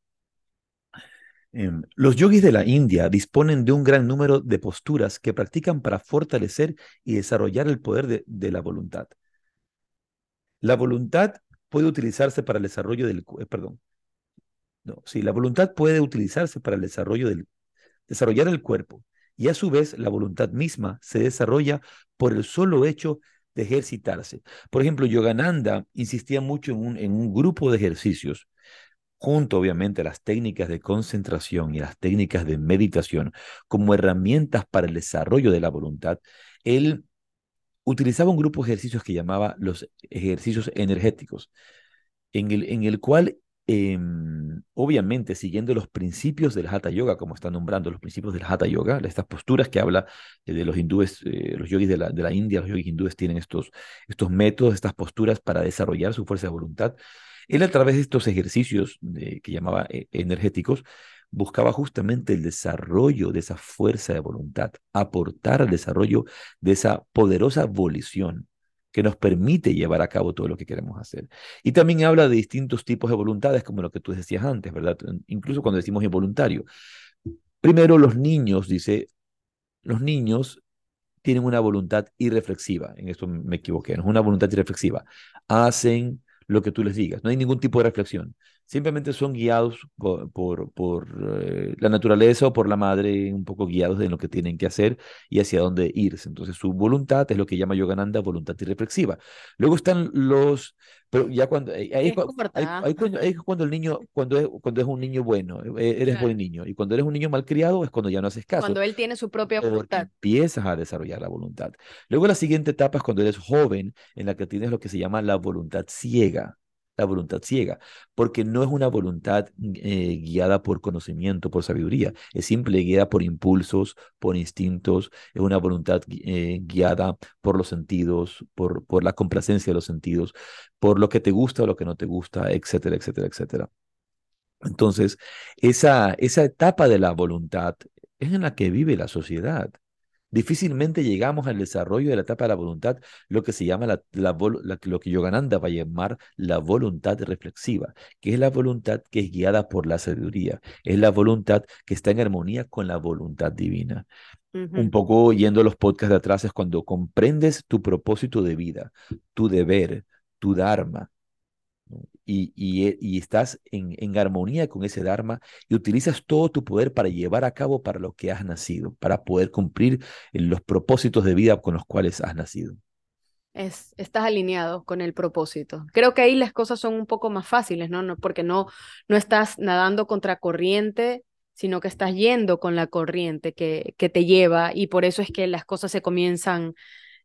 em, los yogis de la India disponen de un gran número de posturas que practican para fortalecer y desarrollar el poder de, la voluntad. La voluntad puede utilizarse para el desarrollo del... Eh, perdón. No, sí, la voluntad puede utilizarse para el desarrollo del... desarrollar el cuerpo y a su vez la voluntad misma se desarrolla por el solo hecho de ejercitarse. Por ejemplo, Yogananda insistía mucho en un, en un grupo de ejercicios, junto obviamente a las técnicas de concentración y las técnicas de meditación como herramientas para el desarrollo de la voluntad. Él utilizaba un grupo de ejercicios que llamaba los ejercicios energéticos, en el, en el cual Em, obviamente siguiendo los principios del Hatha Yoga, como están nombrando los principios del Hatha Yoga, estas posturas que habla eh, de los hindúes, eh, los yogis de la, de la India, los yogis hindúes tienen estos, estos métodos, estas posturas para desarrollar su fuerza de voluntad. Él a través de estos ejercicios que llamaba eh, energéticos, buscaba justamente el desarrollo de esa fuerza de voluntad, aportar al desarrollo de esa poderosa volición que nos permite llevar a cabo todo lo que queremos hacer. Y también habla de distintos tipos de voluntades, como lo que tú decías antes, ¿verdad? Incluso cuando decimos involuntario. Primero, los niños, dice, los niños tienen una voluntad irreflexiva, en esto me equivoqué, no es una voluntad irreflexiva. Hacen lo que tú les digas, no hay ningún tipo de reflexión simplemente son guiados por, por, eh, la naturaleza o por la madre, un poco guiados en lo que tienen que hacer y hacia dónde irse. Entonces su voluntad es lo que llama Yogananda voluntad irreflexiva. Luego están los, pero ya cuando, ahí, ahí, es cuando el niño, cuando es, cuando es un niño bueno, eh, eres buen niño, y cuando eres un niño malcriado es cuando ya no haces caso. Cuando él tiene su propia voluntad. Empiezas a desarrollar la voluntad. Luego la siguiente etapa es cuando eres joven, en la que tienes lo que se llama la voluntad ciega la voluntad ciega, porque no es una voluntad eh, guiada por conocimiento, por sabiduría, es simple guiada por impulsos, por instintos, es una voluntad eh, guiada por los sentidos, por, por la complacencia de los sentidos, por lo que te gusta o lo que no te gusta, etcétera, etcétera, etcétera. Entonces, esa, esa etapa de la voluntad es en la que vive la sociedad. Difícilmente llegamos al desarrollo de la etapa de la voluntad, lo que se llama la, lo que Yogananda va a llamar la voluntad reflexiva, que es la voluntad que es guiada por la sabiduría, es la voluntad que está en armonía con la voluntad divina. Un poco yendo a los podcasts de atrás es cuando comprendes tu propósito de vida, tu deber, tu dharma, y, y, estás en, en, armonía con ese Dharma y utilizas todo tu poder para llevar a cabo para lo que has nacido, para poder cumplir los propósitos de vida con los cuales has nacido. Es, estás alineado con el propósito. Creo que ahí las cosas son un poco más fáciles, ¿no? no porque no, no estás nadando contra corriente, sino que estás yendo con la corriente que, que te lleva y por eso es que las cosas se comienzan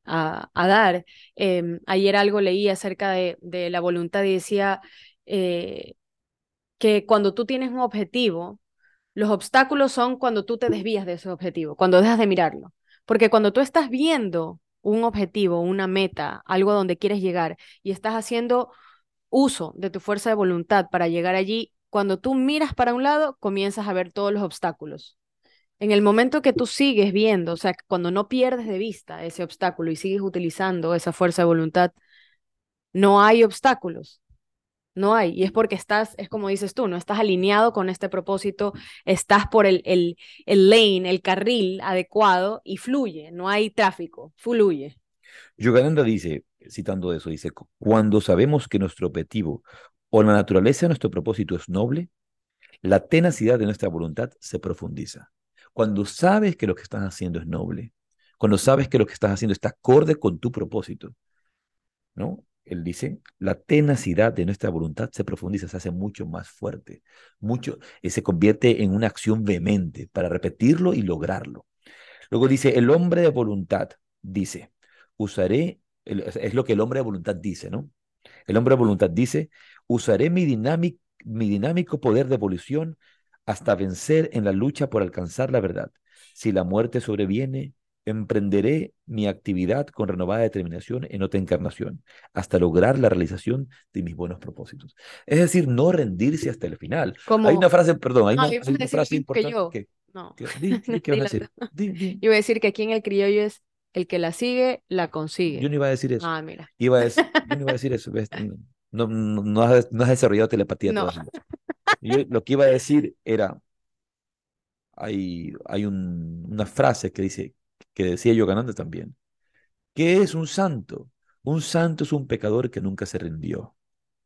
a, dar. Em, ayer algo leí acerca de, de la voluntad y decía eh, que cuando tú tienes un objetivo, los obstáculos son cuando tú te desvías de ese objetivo, cuando dejas de mirarlo. Porque cuando tú estás viendo un objetivo, una meta, algo donde quieres llegar y estás haciendo uso de tu fuerza de voluntad para llegar allí, cuando tú miras para un lado, comienzas a ver todos los obstáculos. En el momento que tú sigues viendo, o sea, cuando no pierdes de vista ese obstáculo y sigues utilizando esa fuerza de voluntad, no hay obstáculos. No hay. Y es porque estás, es como dices tú, no estás alineado con este propósito, estás por el, el, el lane, el carril adecuado y fluye, no hay tráfico, fluye. Yogananda dice, citando eso, dice, cuando sabemos que nuestro objetivo o la naturaleza de nuestro propósito es noble, la tenacidad de nuestra voluntad se profundiza. Cuando sabes que lo que estás haciendo es noble, cuando sabes que lo que estás haciendo está acorde con tu propósito, ¿no? Él dice, la tenacidad de nuestra voluntad se profundiza, se hace mucho más fuerte, mucho, y se convierte en una acción vehemente para repetirlo y lograrlo. Luego dice, el hombre de voluntad dice, usaré, es lo que el hombre de voluntad dice, ¿no? El hombre de voluntad dice, usaré mi, mi dinámico poder de evolución hasta vencer en la lucha por alcanzar la verdad. Si la muerte sobreviene, emprenderé mi actividad con renovada determinación en otra encarnación, hasta lograr la realización de mis buenos propósitos. Es decir, no rendirse hasta el final. Hay una frase, perdón, hay, una, frase importante yo, no. Yo iba a decir que aquí en el criollo es el que la sigue, la consigue. Yo no iba a decir eso. Ah, mira. Iba a decir, yo no iba a decir eso. No, no, has, desarrollado telepatía todavía. Lo que iba a decir era, hay, hay una frase que dice, que decía Yogananda también, ¿qué es un santo? Un santo es un pecador que nunca se rindió.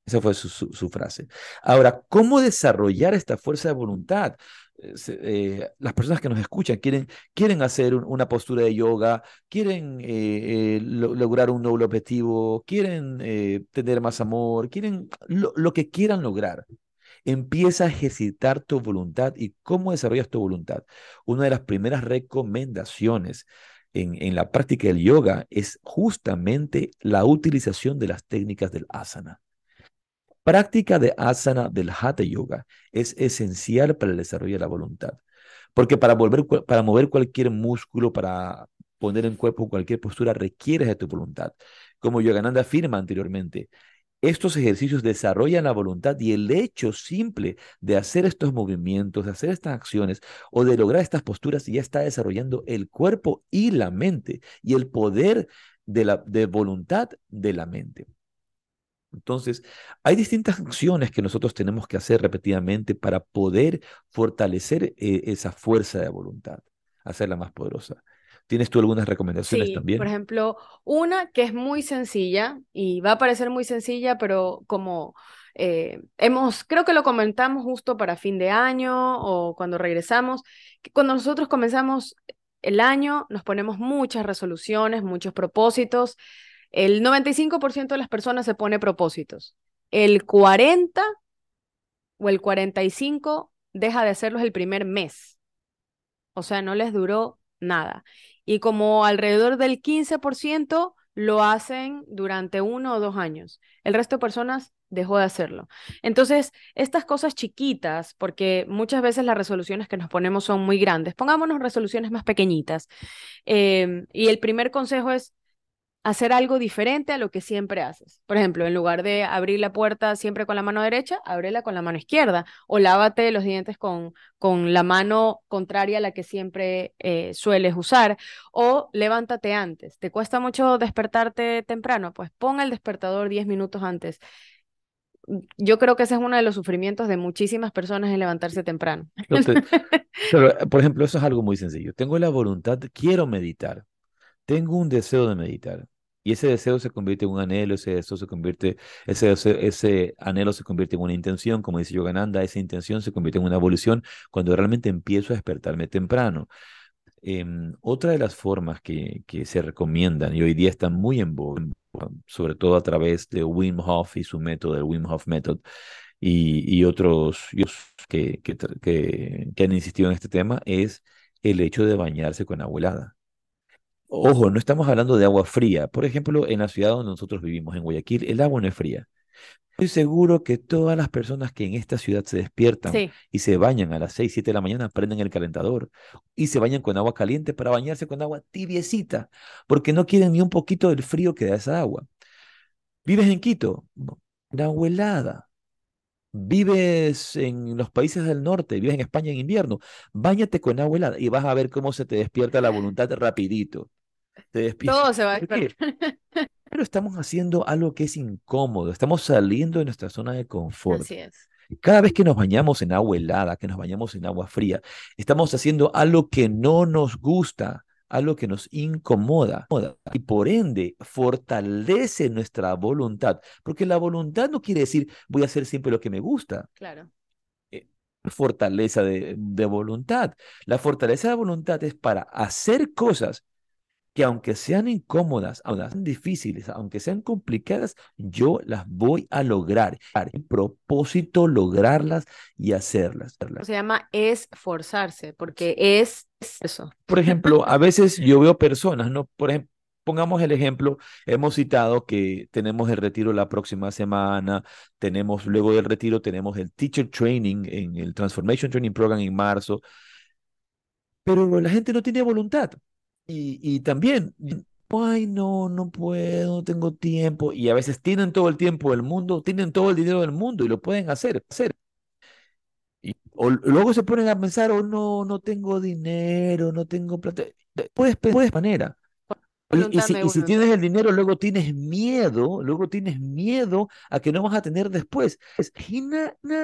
Esa fue su, frase. Ahora, ¿cómo desarrollar esta fuerza de voluntad? Eh, eh, las personas que nos escuchan quieren, quieren hacer una postura de yoga, quieren eh, lograr un nuevo objetivo, quieren tener más amor, quieren lo, que quieran lograr. Empieza a ejercitar tu voluntad y cómo desarrollas tu voluntad. Una de las primeras recomendaciones en, la práctica del yoga es justamente la utilización de las técnicas del asana. Práctica de asana del hatha yoga es esencial para el desarrollo de la voluntad. Porque para, volver, para mover cualquier músculo, para poner en cuerpo cualquier postura, requiere de tu voluntad. Como Yogananda afirma anteriormente, estos ejercicios desarrollan la voluntad y el hecho simple de hacer estos movimientos, de hacer estas acciones o de lograr estas posturas ya está desarrollando el cuerpo y la mente y el poder de la de voluntad de la mente. Entonces, hay distintas acciones que nosotros tenemos que hacer repetidamente para poder fortalecer eh, esa fuerza de voluntad, hacerla más poderosa. ¿Tienes tú algunas recomendaciones sí, también? Por ejemplo, una que es muy sencilla y va a parecer muy sencilla, pero como eh, hemos, creo que lo comentamos justo para fin de año o cuando regresamos, que cuando nosotros comenzamos el año nos ponemos muchas resoluciones, muchos propósitos. El 95% de las personas se pone propósitos. El 40 o el 45 deja de hacerlos el primer mes. O sea, no les duró nada y como alrededor del 15% lo hacen durante uno o dos años. El resto de personas dejó de hacerlo. Entonces, estas cosas chiquitas, porque muchas veces las resoluciones que nos ponemos son muy grandes, pongámonos resoluciones más pequeñitas. Em, y el primer consejo es hacer algo diferente a lo que siempre haces. Por ejemplo, en lugar de abrir la puerta siempre con la mano derecha, ábrela con la mano izquierda o lávate los dientes con, con la mano contraria a la que siempre eh, sueles usar o levántate antes. ¿Te cuesta mucho despertarte temprano? Pues pon el despertador 10 minutos antes. Yo creo que ese es uno de los sufrimientos de muchísimas personas en levantarse temprano. por ejemplo, eso es algo muy sencillo. Tengo la voluntad, quiero meditar, tengo un deseo de meditar y ese deseo se convierte en un anhelo, ese deseo se convierte, ese, ese anhelo se convierte en una intención, como dice Yogananda, esa intención se convierte en una evolución cuando realmente empiezo a despertarme temprano. Em, otra de las formas que, que, se recomiendan y hoy día están muy en boga, sobre todo a través de Wim Hof y su método, el Wim Hof Method, y, y otros que, que, que, han insistido en este tema, es el hecho de bañarse con agua. Ojo, no estamos hablando de agua fría. Por ejemplo, en la ciudad donde nosotros vivimos, en Guayaquil, el agua no es fría. Estoy seguro que todas las personas que en esta ciudad se despiertan y se bañan a las 6, 7 de la mañana, prenden el calentador y se bañan con agua caliente para bañarse con agua tibiecita, porque no quieren ni un poquito del frío que da esa agua. ¿Vives en Quito? No, agua helada. Vives en los países del norte, vives en España en invierno, báñate con agua helada y vas a ver cómo se te despierta la voluntad rapidito. Todo se va a despertar. Pero estamos haciendo algo que es incómodo, estamos saliendo de nuestra zona de confort. Así es. Cada vez que nos bañamos en agua helada, que nos bañamos en agua fría, estamos haciendo algo que no nos gusta, algo que nos incomoda y por ende fortalece nuestra voluntad, porque la voluntad no quiere decir voy a hacer siempre lo que me gusta. Claro. Eh, fortaleza de, de voluntad. La fortaleza de voluntad es para hacer cosas que aunque sean incómodas, aunque sean difíciles, aunque sean complicadas, yo las voy a lograr. El propósito lograrlas y hacerlas. Se llama esforzarse, porque es eso. Por ejemplo, a veces yo veo personas, ¿no? Por ejemplo, pongamos el ejemplo, hemos citado que tenemos el retiro la próxima semana, tenemos luego del retiro, tenemos el Teacher Training en el Transformation Training Program en marzo, pero la gente no tiene voluntad. Y, también, ay, no, no puedo, no tengo tiempo. Y a veces tienen todo el tiempo del mundo, tienen todo el dinero del mundo y lo pueden hacer. hacer. Y, o luego se ponen a pensar, oh, no, no tengo dinero, no tengo plata. Puedes, puedes manera. Y, si, y, si, tienes el dinero, luego tienes miedo, luego tienes miedo a que no vas a tener después. Es un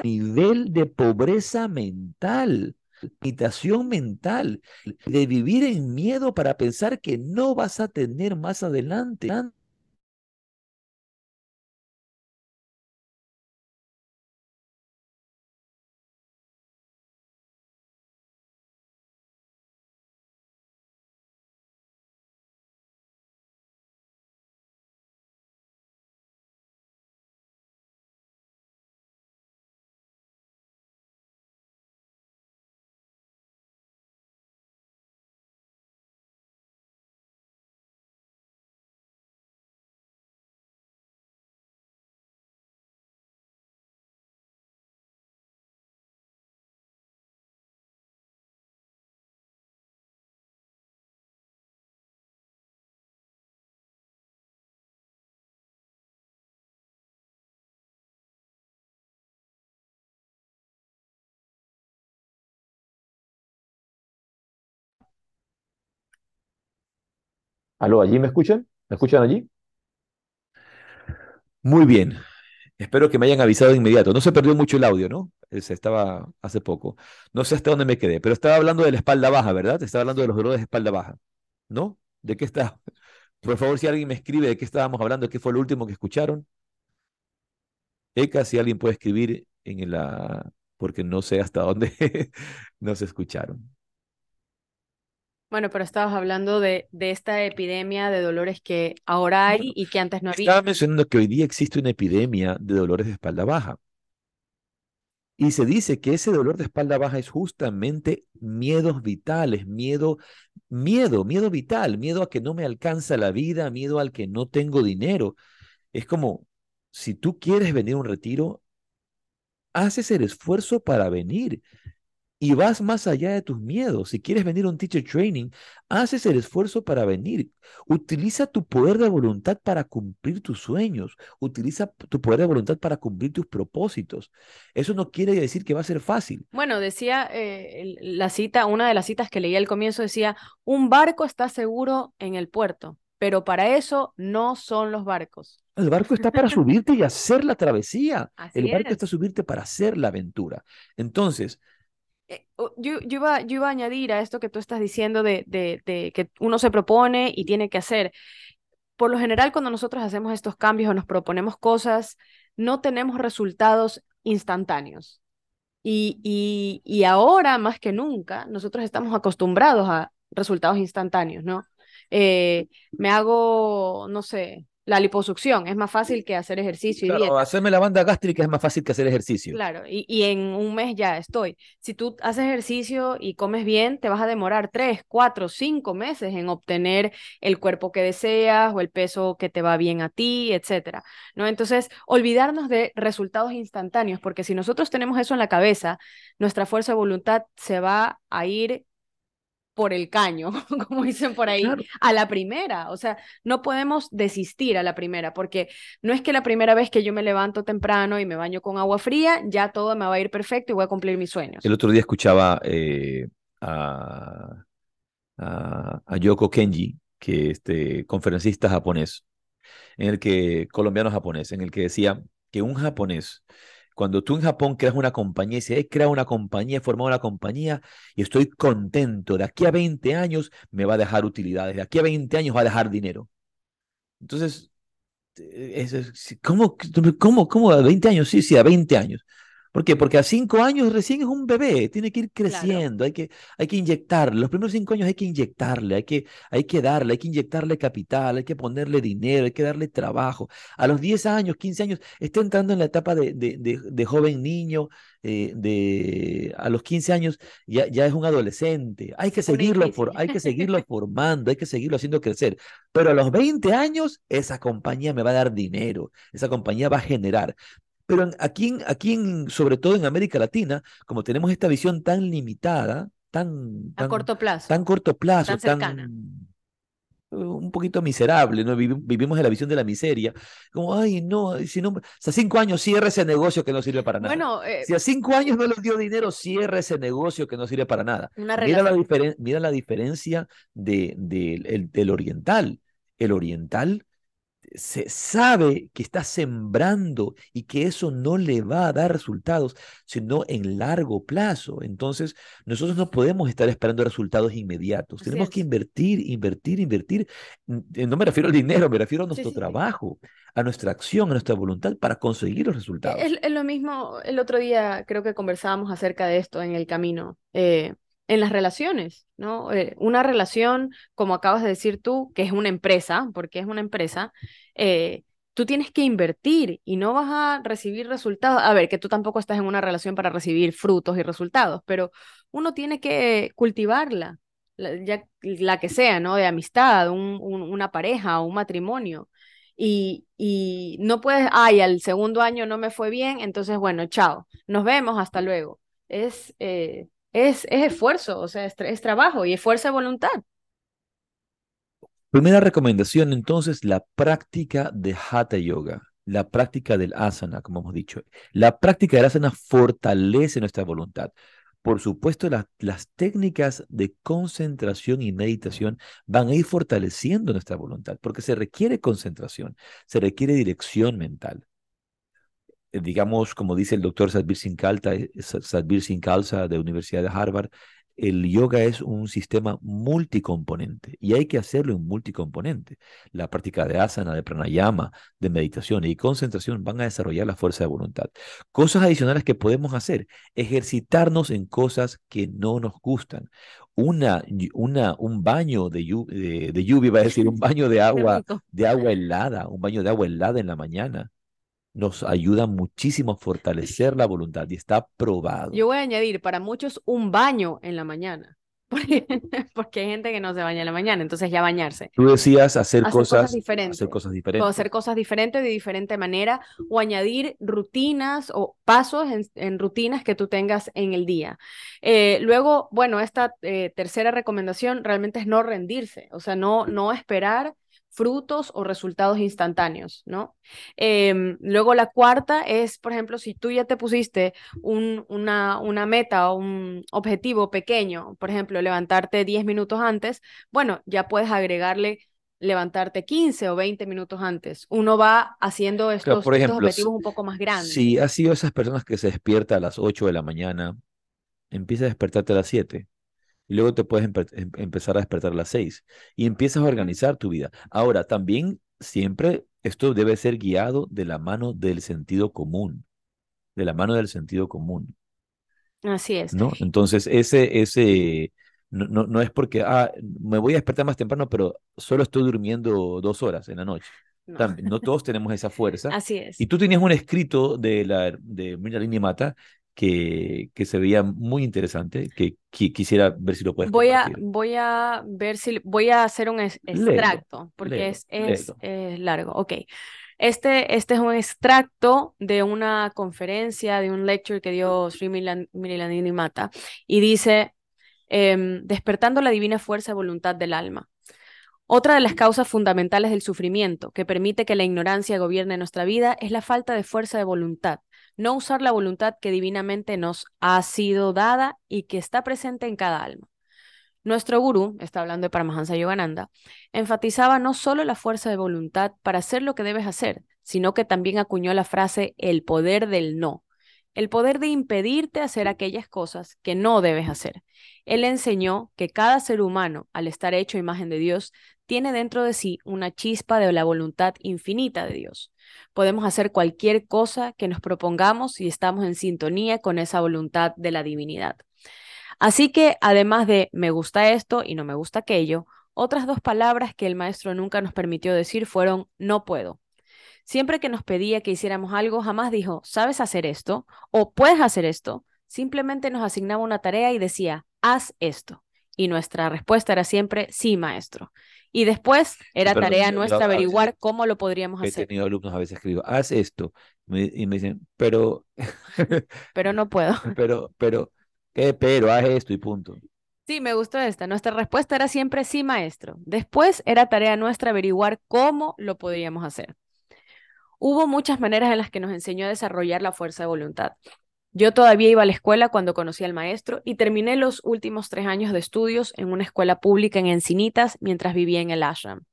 nivel de pobreza mental limitación mental, de vivir en miedo para pensar que no vas a tener más adelante. ¿Aló, allí me escuchan? ¿Me escuchan allí? Muy bien. Espero que me hayan avisado de inmediato. No se perdió mucho el audio, ¿no? Se estaba hace poco. No sé hasta dónde me quedé, pero estaba hablando de la espalda baja, ¿verdad? Estaba hablando de los dolores de espalda baja. ¿No? ¿De qué está? Por favor, si alguien me escribe de qué estábamos hablando, qué fue lo último que escucharon. Eka, si alguien puede escribir en la... porque no sé hasta dónde nos escucharon. Bueno, pero estabas hablando de, de, esta epidemia de dolores que ahora hay y que antes no había. Estaba mencionando que hoy día existe una epidemia de dolores de espalda baja. Y se dice que ese dolor de espalda baja es justamente miedos vitales, miedo, miedo, miedo vital, miedo a que no me alcanza la vida, miedo al que no tengo dinero. Es como, si tú quieres venir a un retiro, haces el esfuerzo para venir y vas más allá de tus miedos. Si quieres venir a un teacher training, haces el esfuerzo para venir. Utiliza tu poder de voluntad para cumplir tus sueños. Utiliza tu poder de voluntad para cumplir tus propósitos. Eso no quiere decir que va a ser fácil. Bueno, decía eh, la cita, una de las citas que leí al comienzo decía, un barco está seguro en el puerto, pero para eso no son los barcos. El barco está para subirte y hacer la travesía. el barco está subirte para hacer la aventura. Entonces, yo, yo, iba, yo iba a añadir a esto que tú estás diciendo de, de, de, que uno se propone y tiene que hacer. Por lo general, cuando nosotros hacemos estos cambios o nos proponemos cosas, no tenemos resultados instantáneos. Y, y, y ahora, más que nunca, nosotros estamos acostumbrados a resultados instantáneos, ¿no? Eh, me hago, no sé, la liposucción es más fácil que hacer ejercicio y dieta. hacerme la banda gástrica es más fácil que hacer ejercicio. Claro, y, y, en un mes ya estoy. Si tú haces ejercicio y comes bien, te vas a demorar tres, cuatro, cinco meses en obtener el cuerpo que deseas o el peso que te va bien a ti, etcétera. ¿No? Entonces, olvidarnos de resultados instantáneos, porque si nosotros tenemos eso en la cabeza, nuestra fuerza de voluntad se va a ir por el caño, como dicen por ahí, a la primera. O sea, no podemos desistir a la primera, porque no es que la primera vez que yo me levanto temprano y me baño con agua fría, ya todo me va a ir perfecto y voy a cumplir mis sueños. El otro día escuchaba eh, a, a, Yoko Kenji, que es este conferencista japonés, en el que, colombiano japonés, en el que decía que un japonés cuando tú en Japón creas una compañía y dices, he creado una compañía, he formado una compañía y estoy contento, de aquí a 20 años me va a dejar utilidades, de aquí a 20 años va a dejar dinero. Entonces, eh, ¿cómo, cómo, cómo a 20 años? Sí, sí, a 20 años. ¿Por qué? Porque a cinco años recién es un bebé, tiene que ir creciendo, hay, que, hay que inyectarle. Los primeros cinco años hay que inyectarle, hay que, hay que darle, hay que inyectarle capital, hay que ponerle dinero, hay que darle trabajo. A los 10 años, 15 años, está entrando en la etapa de, de, de, joven niño, eh, de, a los 15 años ya, ya es un adolescente. Hay que, seguirlo por, hay que seguirlo formando, hay que seguirlo haciendo crecer. Pero a los 20 años, esa compañía me va a dar dinero, esa compañía va a generar. Pero aquí, aquí sobre todo en América Latina, como tenemos esta visión tan limitada, tan, a corto plazo, tan corto plazo, tan, un poquito miserable, ¿no? Vivimos en la visión de la miseria, como, ay, no, si no, a cinco años cierra ese negocio que no sirve para nada. Bueno, eh, si a cinco años no les dio dinero, cierra ese negocio que no sirve para nada. mira, la mira la diferencia de, de, del oriental. El oriental se sabe que está sembrando y que eso no le va a dar resultados, sino en largo plazo. Entonces, nosotros no podemos estar esperando resultados inmediatos. Tenemos que invertir, invertir, invertir. No me refiero al dinero, me refiero a nuestro trabajo, a nuestra acción, a nuestra voluntad para conseguir los resultados. Es, lo mismo, el otro día creo que conversábamos acerca de esto en el camino. Eh, en las relaciones, ¿no? Eh, una relación, como acabas de decir tú, que es una empresa, porque es una empresa, eh, tú tienes que invertir y no vas a recibir resultados. A ver, que tú tampoco estás en una relación para recibir frutos y resultados, pero uno tiene que cultivarla, la, ya, la que sea, ¿no? De amistad, un, una pareja, un matrimonio. Y, y no puedes, ay, al segundo año no me fue bien, entonces, bueno, chao, nos vemos, hasta luego. Es, eh, es, esfuerzo, o sea, es, trabajo y es fuerza de voluntad. Primera recomendación, entonces, la práctica de Hatha Yoga, la práctica del asana, como hemos dicho. La práctica del asana fortalece nuestra voluntad. Por supuesto, las técnicas de concentración y meditación van a ir fortaleciendo nuestra voluntad, porque se requiere concentración, se requiere dirección mental. Eh, digamos, como dice el doctor Sadbir Singh Khalsa de Universidad de Harvard, el yoga es un sistema multicomponente y hay que hacerlo en multicomponente. La práctica de asana, de pranayama, de meditación y concentración van a desarrollar la fuerza de voluntad. Cosas adicionales que podemos hacer, ejercitarnos en cosas que no nos gustan. Una, una, un baño de, de, de lluvia, va a decir, un baño de agua, de agua helada, un baño de agua helada en la mañana nos ayuda muchísimo a fortalecer la voluntad y está probado. Yo voy a añadir para muchos un baño en la mañana. Porque, hay gente que no se baña en la mañana, entonces ya bañarse. Tú decías hacer, cosas, diferentes. Hacer cosas diferentes. O hacer cosas diferentes de diferente manera o añadir rutinas o pasos en, rutinas que tú tengas en el día. Eh, luego, bueno, esta eh, tercera recomendación realmente es no rendirse, o sea, no, no esperar frutos o resultados instantáneos, ¿no? Em, luego la cuarta es, por ejemplo, si tú ya te pusiste un, una, una meta o un objetivo pequeño, por ejemplo, levantarte 10 minutos antes, bueno, ya puedes agregarle levantarte 15 o 20 minutos antes. Uno va haciendo estos, objetivos un poco más grandes. Si has sido esas personas que se despierta a las 8 de la mañana, empieza a despertarte a las 7 y luego te puedes em, empezar a despertar a las seis y empiezas a organizar tu vida. Ahora, también siempre esto debe ser guiado de la mano del sentido común, de la mano del sentido común. Así es. ¿No? Entonces, ese, ese, no, no, no es porque, ah, me voy a despertar más temprano, pero solo estoy durmiendo dos horas en la noche. No. no todos tenemos esa fuerza. Así es. Y tú tenías un escrito de la de Línea Mata que, que se veía muy interesante, que, quisiera ver si lo puedes voy A, voy a ver si, voy a hacer un extracto, porque es, es, largo. Ok. Este, este es un extracto de una conferencia, de un lecture que dio Sri Milanini Mata, y dice, em, despertando la divina fuerza y voluntad del alma. Otra de las causas fundamentales del sufrimiento que permite que la ignorancia gobierne nuestra vida es la falta de fuerza de voluntad no usar la voluntad que divinamente nos ha sido dada y que está presente en cada alma. Nuestro gurú, está hablando de Paramahansa Yogananda, enfatizaba no solo la fuerza de voluntad para hacer lo que debes hacer, sino que también acuñó la frase el poder del no, el poder de impedirte hacer aquellas cosas que no debes hacer. Él enseñó que cada ser humano, al estar hecho imagen de Dios, tiene dentro de sí una chispa de la voluntad infinita de Dios. Podemos hacer cualquier cosa que nos propongamos si estamos en sintonía con esa voluntad de la divinidad. Así que, además de me gusta esto y no me gusta aquello, otras dos palabras que el maestro nunca nos permitió decir fueron no puedo. Siempre que nos pedía que hiciéramos algo, jamás dijo, ¿sabes hacer esto? o puedes hacer esto. Simplemente nos asignaba una tarea y decía, haz esto. Y nuestra respuesta era siempre, sí, maestro. Y después era tarea nuestra averiguar cómo lo podríamos hacer. He tenido alumnos a veces que digo, haz esto. Y me dicen, pero. pero no puedo. Pero, pero, ¿qué? Pero, haz esto y punto. Sí, me gustó esta. Nuestra respuesta era siempre sí, maestro. Después era tarea nuestra averiguar cómo lo podríamos hacer. Hubo muchas maneras en las que nos enseñó a desarrollar la fuerza de voluntad. Yo todavía iba a la escuela cuando conocí al maestro y terminé los últimos tres años de estudios en una escuela pública en Encinitas mientras vivía en el ashram.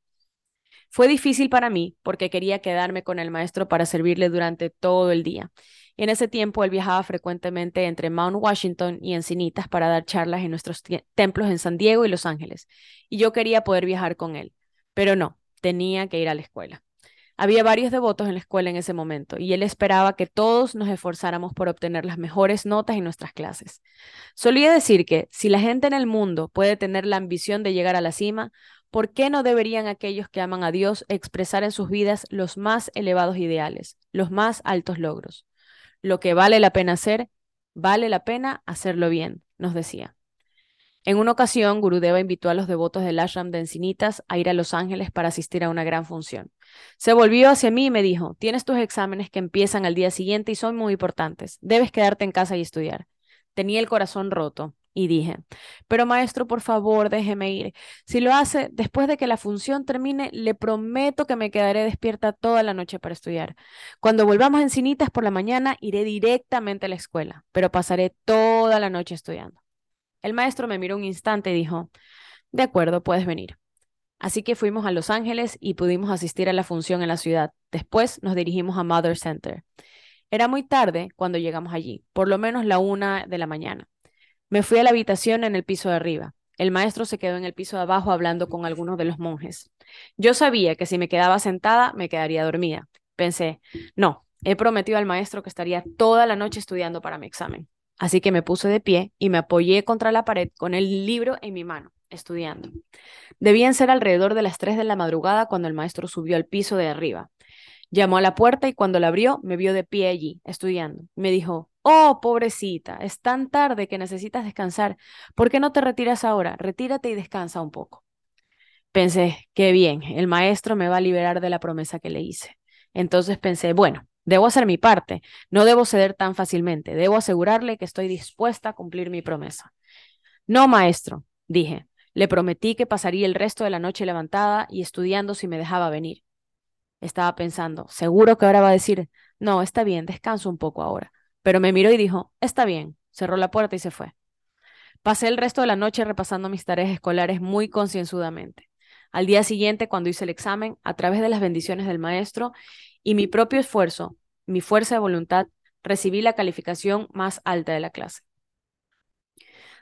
Fue difícil para mí porque quería quedarme con el maestro para servirle durante todo el día. En ese tiempo él viajaba frecuentemente entre Mount Washington y Encinitas para dar charlas en nuestros templos en San Diego y Los Ángeles, y yo quería poder viajar con él, pero no, tenía que ir a la escuela. Había varios devotos en la escuela en ese momento y él esperaba que todos nos esforzáramos por obtener las mejores notas en nuestras clases. Solía decir que si la gente en el mundo puede tener la ambición de llegar a la cima, ¿por qué no deberían aquellos que aman a Dios expresar en sus vidas los más elevados ideales, los más altos logros? Lo que vale la pena hacer, vale la pena hacerlo bien, nos decía. En una ocasión, Gurudeva invitó a los devotos del ashram de Encinitas a ir a Los Ángeles para asistir a una gran función. Se volvió hacia mí y me dijo, tienes tus exámenes que empiezan al día siguiente y son muy importantes. Debes quedarte en casa y estudiar. Tenía el corazón roto y dije, pero maestro, por favor, déjeme ir. Si lo hace, después de que la función termine, le prometo que me quedaré despierta toda la noche para estudiar. Cuando volvamos a Encinitas por la mañana, iré directamente a la escuela, pero pasaré toda la noche estudiando. El maestro me miró un instante y dijo, de acuerdo, puedes venir. Así que fuimos a Los Ángeles y pudimos asistir a la función en la ciudad. Después nos dirigimos a Mother Center. Era muy tarde cuando llegamos allí, por lo menos la una de la mañana. Me fui a la habitación en el piso de arriba. El maestro se quedó en el piso de abajo hablando con algunos de los monjes. Yo sabía que si me quedaba sentada, me quedaría dormida. Pensé, no, he prometido al maestro que estaría toda la noche estudiando para mi examen. Así que me puse de pie y me apoyé contra la pared con el libro en mi mano, estudiando. Debían ser alrededor de las 3 de la madrugada cuando el maestro subió al piso de arriba. Llamó a la puerta y cuando la abrió me vio de pie allí, estudiando. Me dijo, oh, pobrecita, es tan tarde que necesitas descansar. ¿Por qué no te retiras ahora? Retírate y descansa un poco. Pensé, qué bien, el maestro me va a liberar de la promesa que le hice. Entonces pensé, bueno, debo hacer mi parte, no debo ceder tan fácilmente, debo asegurarle que estoy dispuesta a cumplir mi promesa. No, maestro, dije, le prometí que pasaría el resto de la noche levantada y estudiando si me dejaba venir. Estaba pensando, seguro que ahora va a decir, no, está bien, descanso un poco ahora. Pero me miró y dijo, está bien, cerró la puerta y se fue. Pasé el resto de la noche repasando mis tareas escolares muy concienzudamente. Al día siguiente, cuando hice el examen, a través de las bendiciones del maestro y mi propio esfuerzo, mi fuerza de voluntad, recibí la calificación más alta de la clase.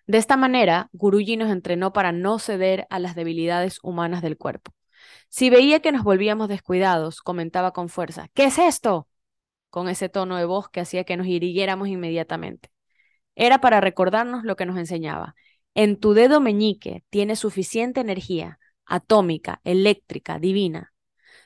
De esta manera, Guruji nos entrenó para no ceder a las debilidades humanas del cuerpo. Si veía que nos volvíamos descuidados, comentaba con fuerza, ¿qué es esto? con ese tono de voz que hacía que nos irguiéramos inmediatamente. Era para recordarnos lo que nos enseñaba. En tu dedo meñique tienes suficiente energía atómica, eléctrica, divina.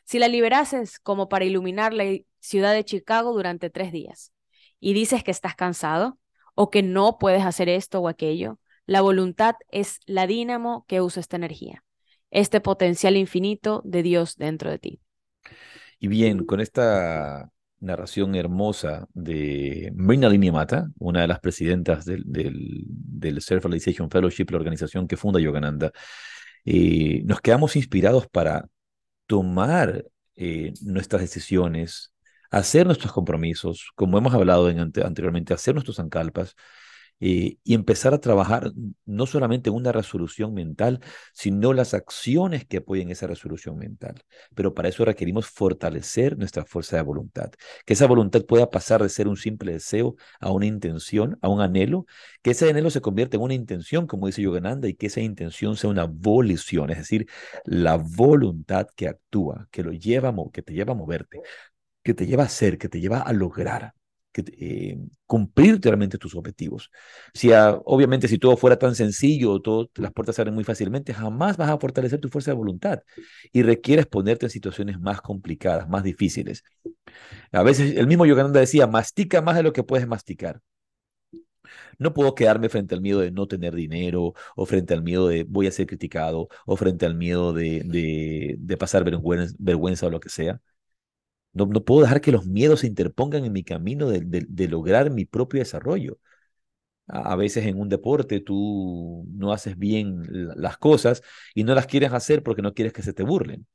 Si la liberases como para iluminar la ciudad de Chicago durante tres días y dices que estás cansado o que no puedes hacer esto o aquello, la voluntad es la dínamo que usa esta energía, este potencial infinito de Dios dentro de ti. Y bien, con esta narración hermosa de Mrinalini Mata, una de las presidentas del, del, Self-Realization Fellowship, la organización que funda Yogananda, eh, nos quedamos inspirados para tomar eh, nuestras decisiones, hacer nuestros compromisos, como hemos hablado anteriormente, hacer nuestros sankalpas, eh, y empezar a trabajar no solamente una resolución mental, sino las acciones que apoyen esa resolución mental. Pero para eso requerimos fortalecer nuestra fuerza de voluntad, que esa voluntad pueda pasar de ser un simple deseo a una intención, a un anhelo, que ese anhelo se convierta en una intención, como dice Yogananda, y que esa intención sea una volición, es decir, la voluntad que actúa, que lo lleva que te lleva a moverte, que te lleva a ser, que te lleva a lograr eh, cumplir realmente tus objetivos. Si obviamente si todo fuera tan sencillo, todo, las puertas se abren muy fácilmente, jamás vas a fortalecer tu fuerza de voluntad y requieres ponerte en situaciones más complicadas, más difíciles. A veces el mismo Yogananda decía, mastica más de lo que puedes masticar. No puedo quedarme frente al miedo de no tener dinero, o frente al miedo de voy a ser criticado, o frente al miedo de, de, pasar vergüenza o lo que sea. No, puedo dejar que los miedos se interpongan en mi camino de, lograr mi propio desarrollo. A, veces en un deporte tú no haces bien las cosas y no las quieres hacer porque no quieres que se te burlen.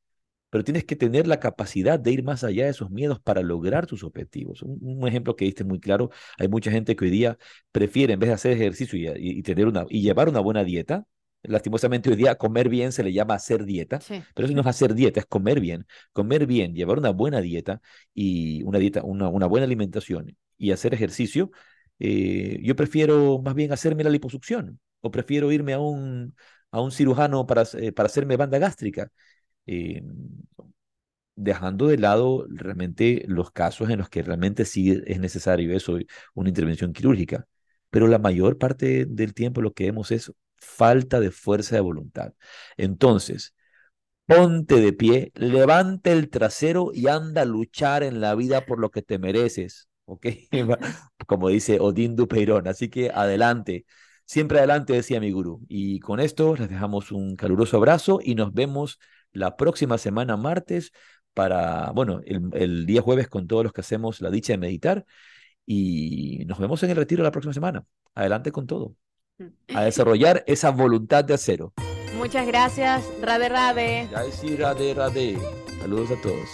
Pero tienes que tener la capacidad de ir más allá de esos miedos para lograr tus objetivos. Un, ejemplo que diste muy claro, hay mucha gente que hoy día prefiere, en vez de hacer ejercicio y, tener una, y llevar una buena dieta, lastimosamente hoy día comer bien se le llama hacer dieta, pero eso no es hacer dieta, es comer bien. Comer bien, llevar una buena dieta y una dieta, una, una buena alimentación y hacer ejercicio, eh, yo prefiero más bien hacerme la liposucción o prefiero irme a un, a un cirujano para, eh, para hacerme banda gástrica. Eh, dejando de lado realmente los casos en los que realmente sí es necesario eso, una intervención quirúrgica. Pero la mayor parte del tiempo lo que vemos es falta de fuerza de voluntad. Entonces, ponte de pie, levante el trasero y anda a luchar en la vida por lo que te mereces, ¿ok? Como dice Odín Dupeirón. Así que adelante, siempre adelante, decía mi gurú. Y con esto les dejamos un caluroso abrazo y nos vemos la próxima semana, martes, para, bueno, el, el día jueves con todos los que hacemos la dicha de meditar. Y nos vemos en el retiro la próxima semana. Adelante con todo a desarrollar esa voluntad de acero. Muchas gracias, Rade Rade. Ya sí, Rade Rade. Saludos a todos.